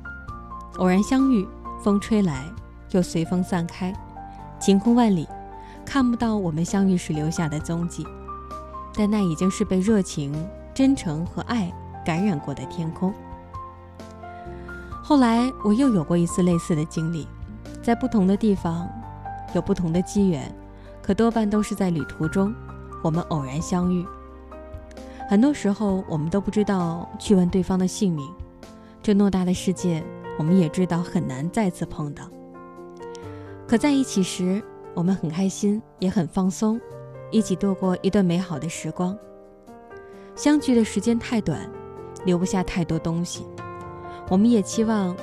偶然相遇，风吹来，又随风散开，晴空万里，看不到我们相遇时留下的踪迹。但那已经是被热情、真诚和爱感染过的天空。后来我又有过一次类似的经历，在不同的地方，有不同的机缘，可多半都是在旅途中，我们偶然相遇。很多时候我们都不知道去问对方的姓名，这偌大的世界，我们也知道很难再次碰到。可在一起时，我们很开心，也很放松，一起度过一段美好的时光。相聚的时间太短，留不下太多东西。我们也期望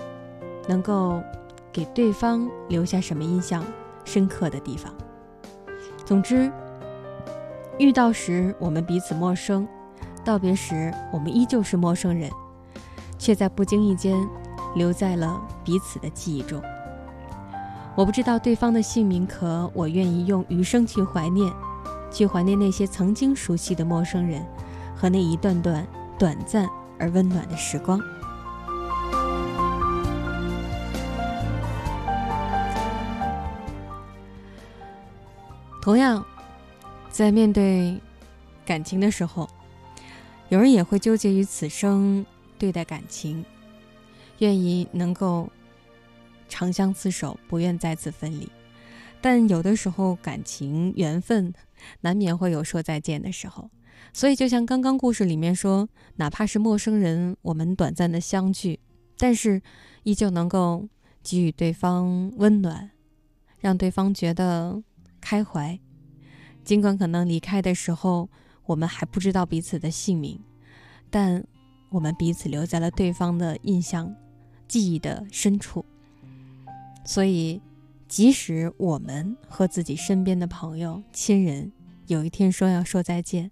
能够给对方留下什么印象深刻的地方。总之，遇到时我们彼此陌生，道别时我们依旧是陌生人，却在不经意间留在了彼此的记忆中。我不知道对方的姓名，可我愿意用余生去怀念，去怀念那些曾经熟悉的陌生人，和那一段段短暂而温暖的时光。同样，在面对感情的时候，有人也会纠结于此生对待感情，愿意能够长相厮守，不愿再次分离。但有的时候，感情缘分难免会有说再见的时候。所以，就像刚刚故事里面说，哪怕是陌生人，我们短暂的相聚，但是依旧能够给予对方温暖，让对方觉得。开怀，尽管可能离开的时候，我们还不知道彼此的姓名，但我们彼此留在了对方的印象、记忆的深处。所以，即使我们和自己身边的朋友、亲人有一天说要说再见，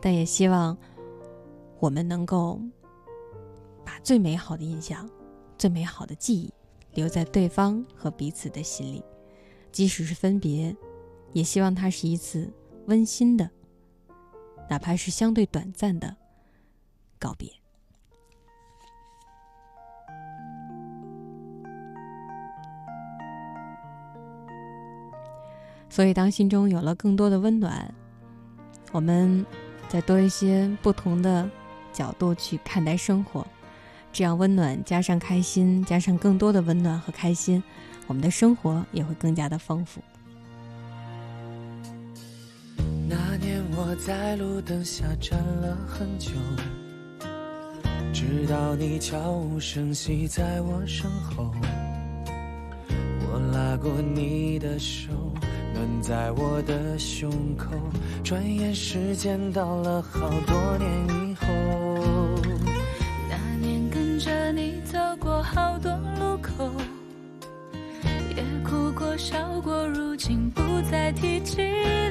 但也希望我们能够把最美好的印象、最美好的记忆留在对方和彼此的心里，即使是分别。也希望它是一次温馨的，哪怕是相对短暂的告别。所以，当心中有了更多的温暖，我们再多一些不同的角度去看待生活，这样温暖加上开心，加上更多的温暖和开心，我们的生活也会更加的丰富。那年我在路灯下站了很久，直到你悄无声息在我身后。我拉过你的手，暖在我的胸口。转眼时间到了好多年以后。那年跟着你走过好多路口，也哭过笑过，如今不再提起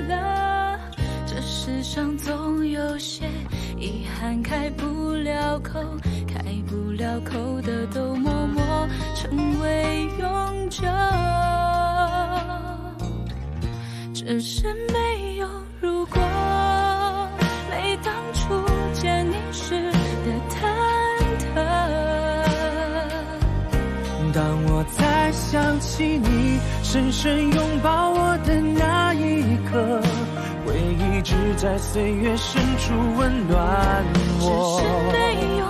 了。这世上总有些遗憾开不了口，开不了口的都默默成为永久。只是没有如果，没当初见你时的忐忑。当我再想起你深深拥抱我的那一刻。回忆只在岁月深处温暖我。只是没有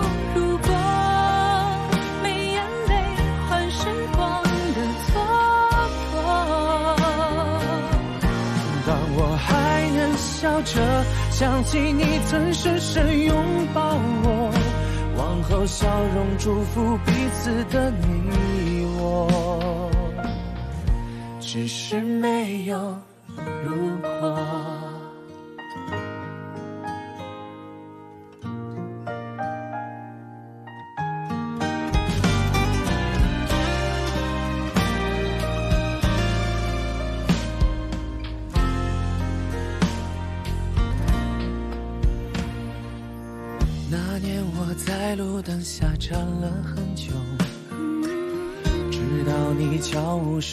着想起你曾深深拥抱我，往后笑容祝福彼此的你我。只是没有如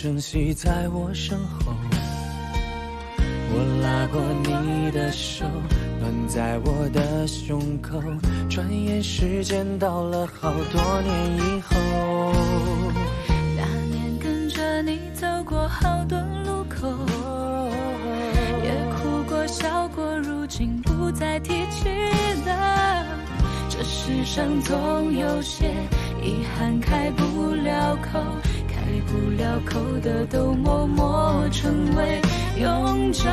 悄无声息在我身后。我拉过你的手，暖在我的胸口。转眼时间到了好多年以后。那年跟着你走过好多路口，也哭过笑过，如今不再提起了。这世上总有些遗憾开不了口，不了口的都默默成为永久，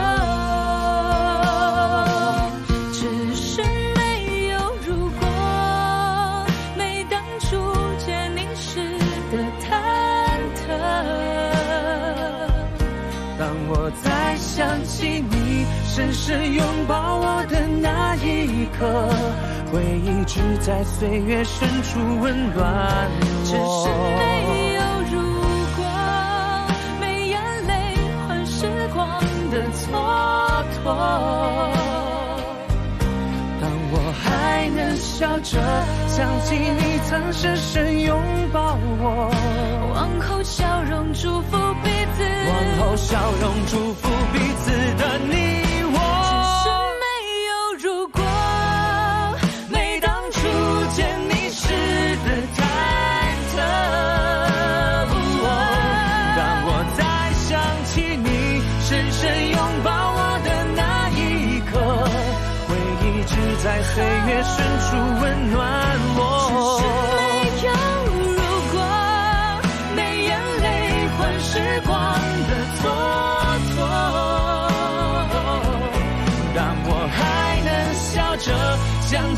只是没有如果，每当初见你时的忐忑。当我再想起你深深拥抱我的那一刻，回忆只在岁月深处温暖我。蹉跎。当我还能笑着想起你曾深深拥抱我，往后笑容祝福彼此，往后笑容祝福彼此的你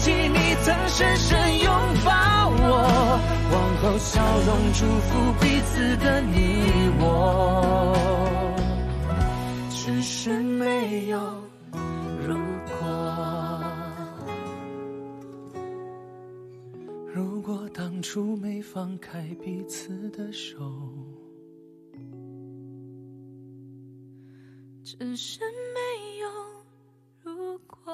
起你曾深深拥抱我，往后笑容祝福彼此的你我，只是没有如果。如果当初没放开彼此的手。只是没有如果。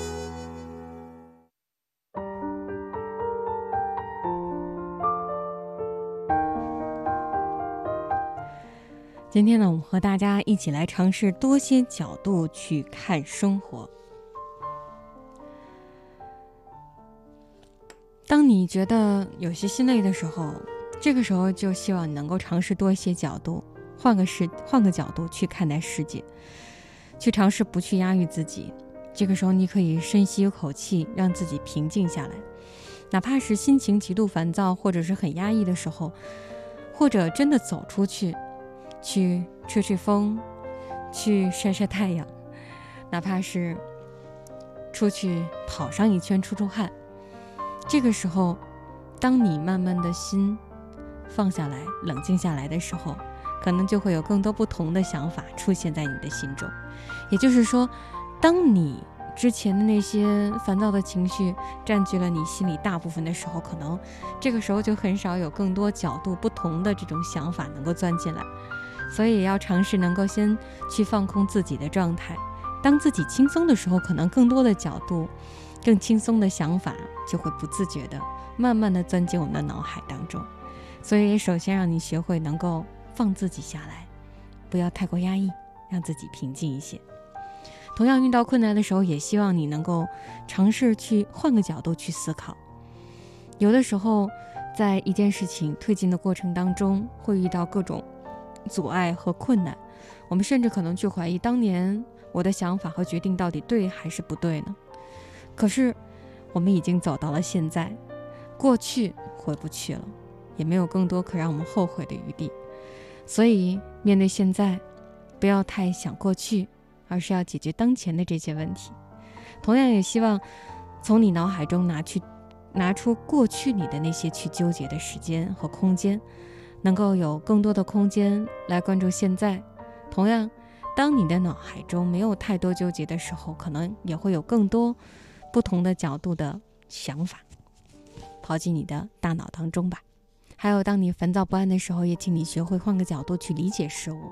今天呢，我们和大家一起来尝试多些角度去看生活。当你觉得有些心累的时候，这个时候就希望你能够尝试多一些角度，换个视换个角度去看待世界，去尝试不去压抑自己。这个时候，你可以深吸一口气，让自己平静下来，哪怕是心情极度烦躁或者是很压抑的时候，或者真的走出去。去吹吹风，去晒晒太阳，哪怕是出去跑上一圈出出汗。这个时候，当你慢慢的心放下来、冷静下来的时候，可能就会有更多不同的想法出现在你的心中。也就是说，当你之前的那些烦躁的情绪占据了你心里大部分的时候，可能这个时候就很少有更多角度不同的这种想法能够钻进来。所以要尝试能够先去放空自己的状态，当自己轻松的时候，可能更多的角度、更轻松的想法就会不自觉的、慢慢的钻进我们的脑海当中。所以，首先让你学会能够放自己下来，不要太过压抑，让自己平静一些。同样，遇到困难的时候，也希望你能够尝试去换个角度去思考。有的时候，在一件事情推进的过程当中，会遇到各种。阻碍和困难，我们甚至可能去怀疑当年我的想法和决定到底对还是不对呢？可是，我们已经走到了现在，过去回不去了，也没有更多可让我们后悔的余地。所以，面对现在，不要太想过去，而是要解决当前的这些问题。同样，也希望从你脑海中拿去、拿出过去你的那些去纠结的时间和空间。能够有更多的空间来关注现在。同样，当你的脑海中没有太多纠结的时候，可能也会有更多不同的角度的想法跑进你的大脑当中吧。还有，当你烦躁不安的时候，也请你学会换个角度去理解事物。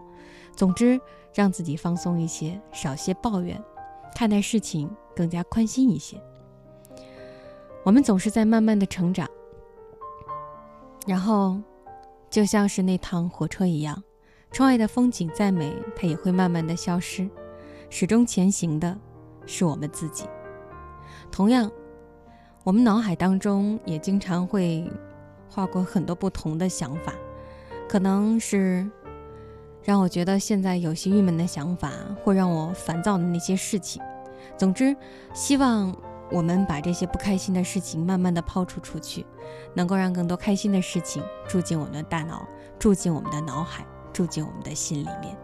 总之，让自己放松一些，少些抱怨，看待事情更加宽心一些。我们总是在慢慢的成长，然后。就像是那趟火车一样，窗外的风景再美，它也会慢慢的消失。始终前行的是我们自己。同样，我们脑海当中也经常会画过很多不同的想法，可能是让我觉得现在有些郁闷的想法，或让我烦躁的那些事情。总之，希望我们把这些不开心的事情慢慢的抛出出去，能够让更多开心的事情住进我们的大脑，住进我们的脑海，住进我们的心里面。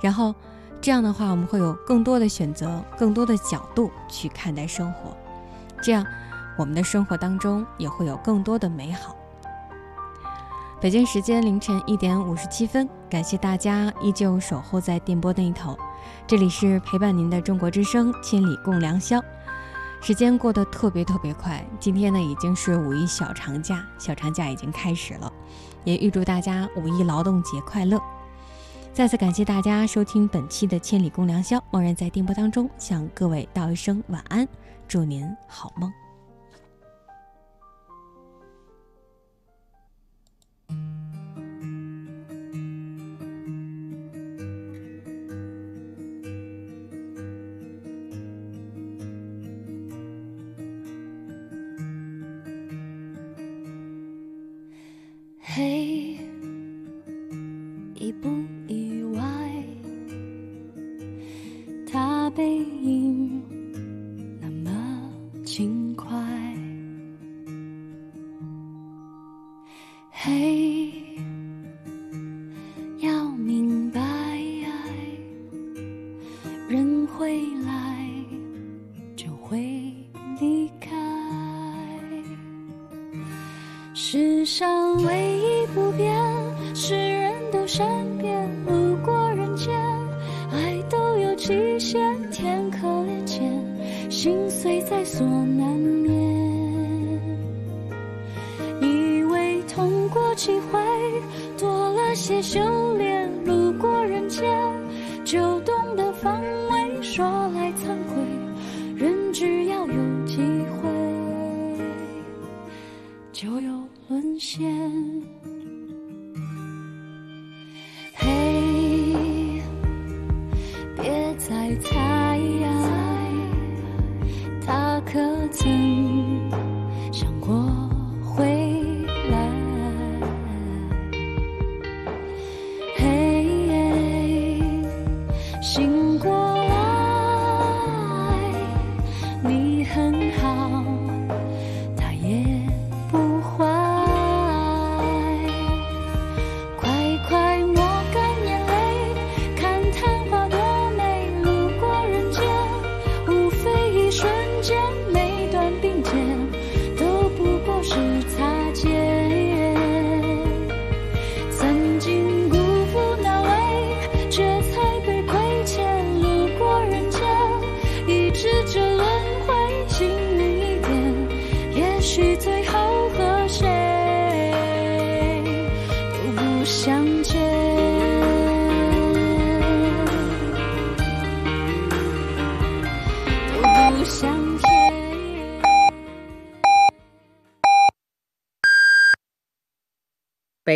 然后，这样的话，我们会有更多的选择，更多的角度去看待生活。这样，我们的生活当中也会有更多的美好。北京时间凌晨一点五十七分，感谢大家依旧守候在电波那一头。这里是陪伴您的中国之声，千里共良宵。时间过得特别特别快，今天呢已经是五一小长假，小长假已经开始了，也预祝大家五一劳动节快乐。再次感谢大家收听本期的千里共良宵，默然在电波当中向各位道一声晚安，祝您好梦。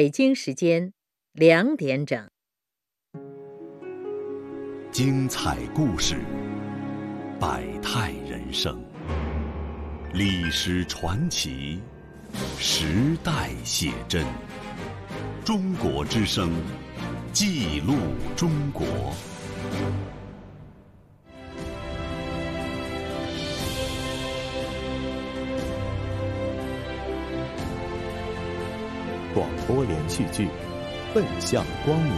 北京时间两点整，精彩故事，百态人生，历史传奇。时代写真，中国之声，记录中国。播连续剧《奔向光明》，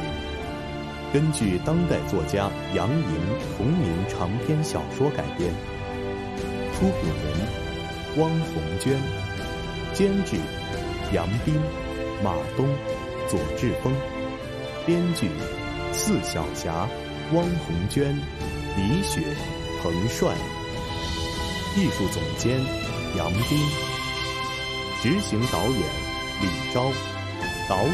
根据当代作家杨莹同名长篇小说改编，出品人汪红娟。监制：杨斌、马东、左志峰；编剧：四小侠、汪红娟、李雪、彭帅；艺术总监：杨斌；执行导演：李钊；导。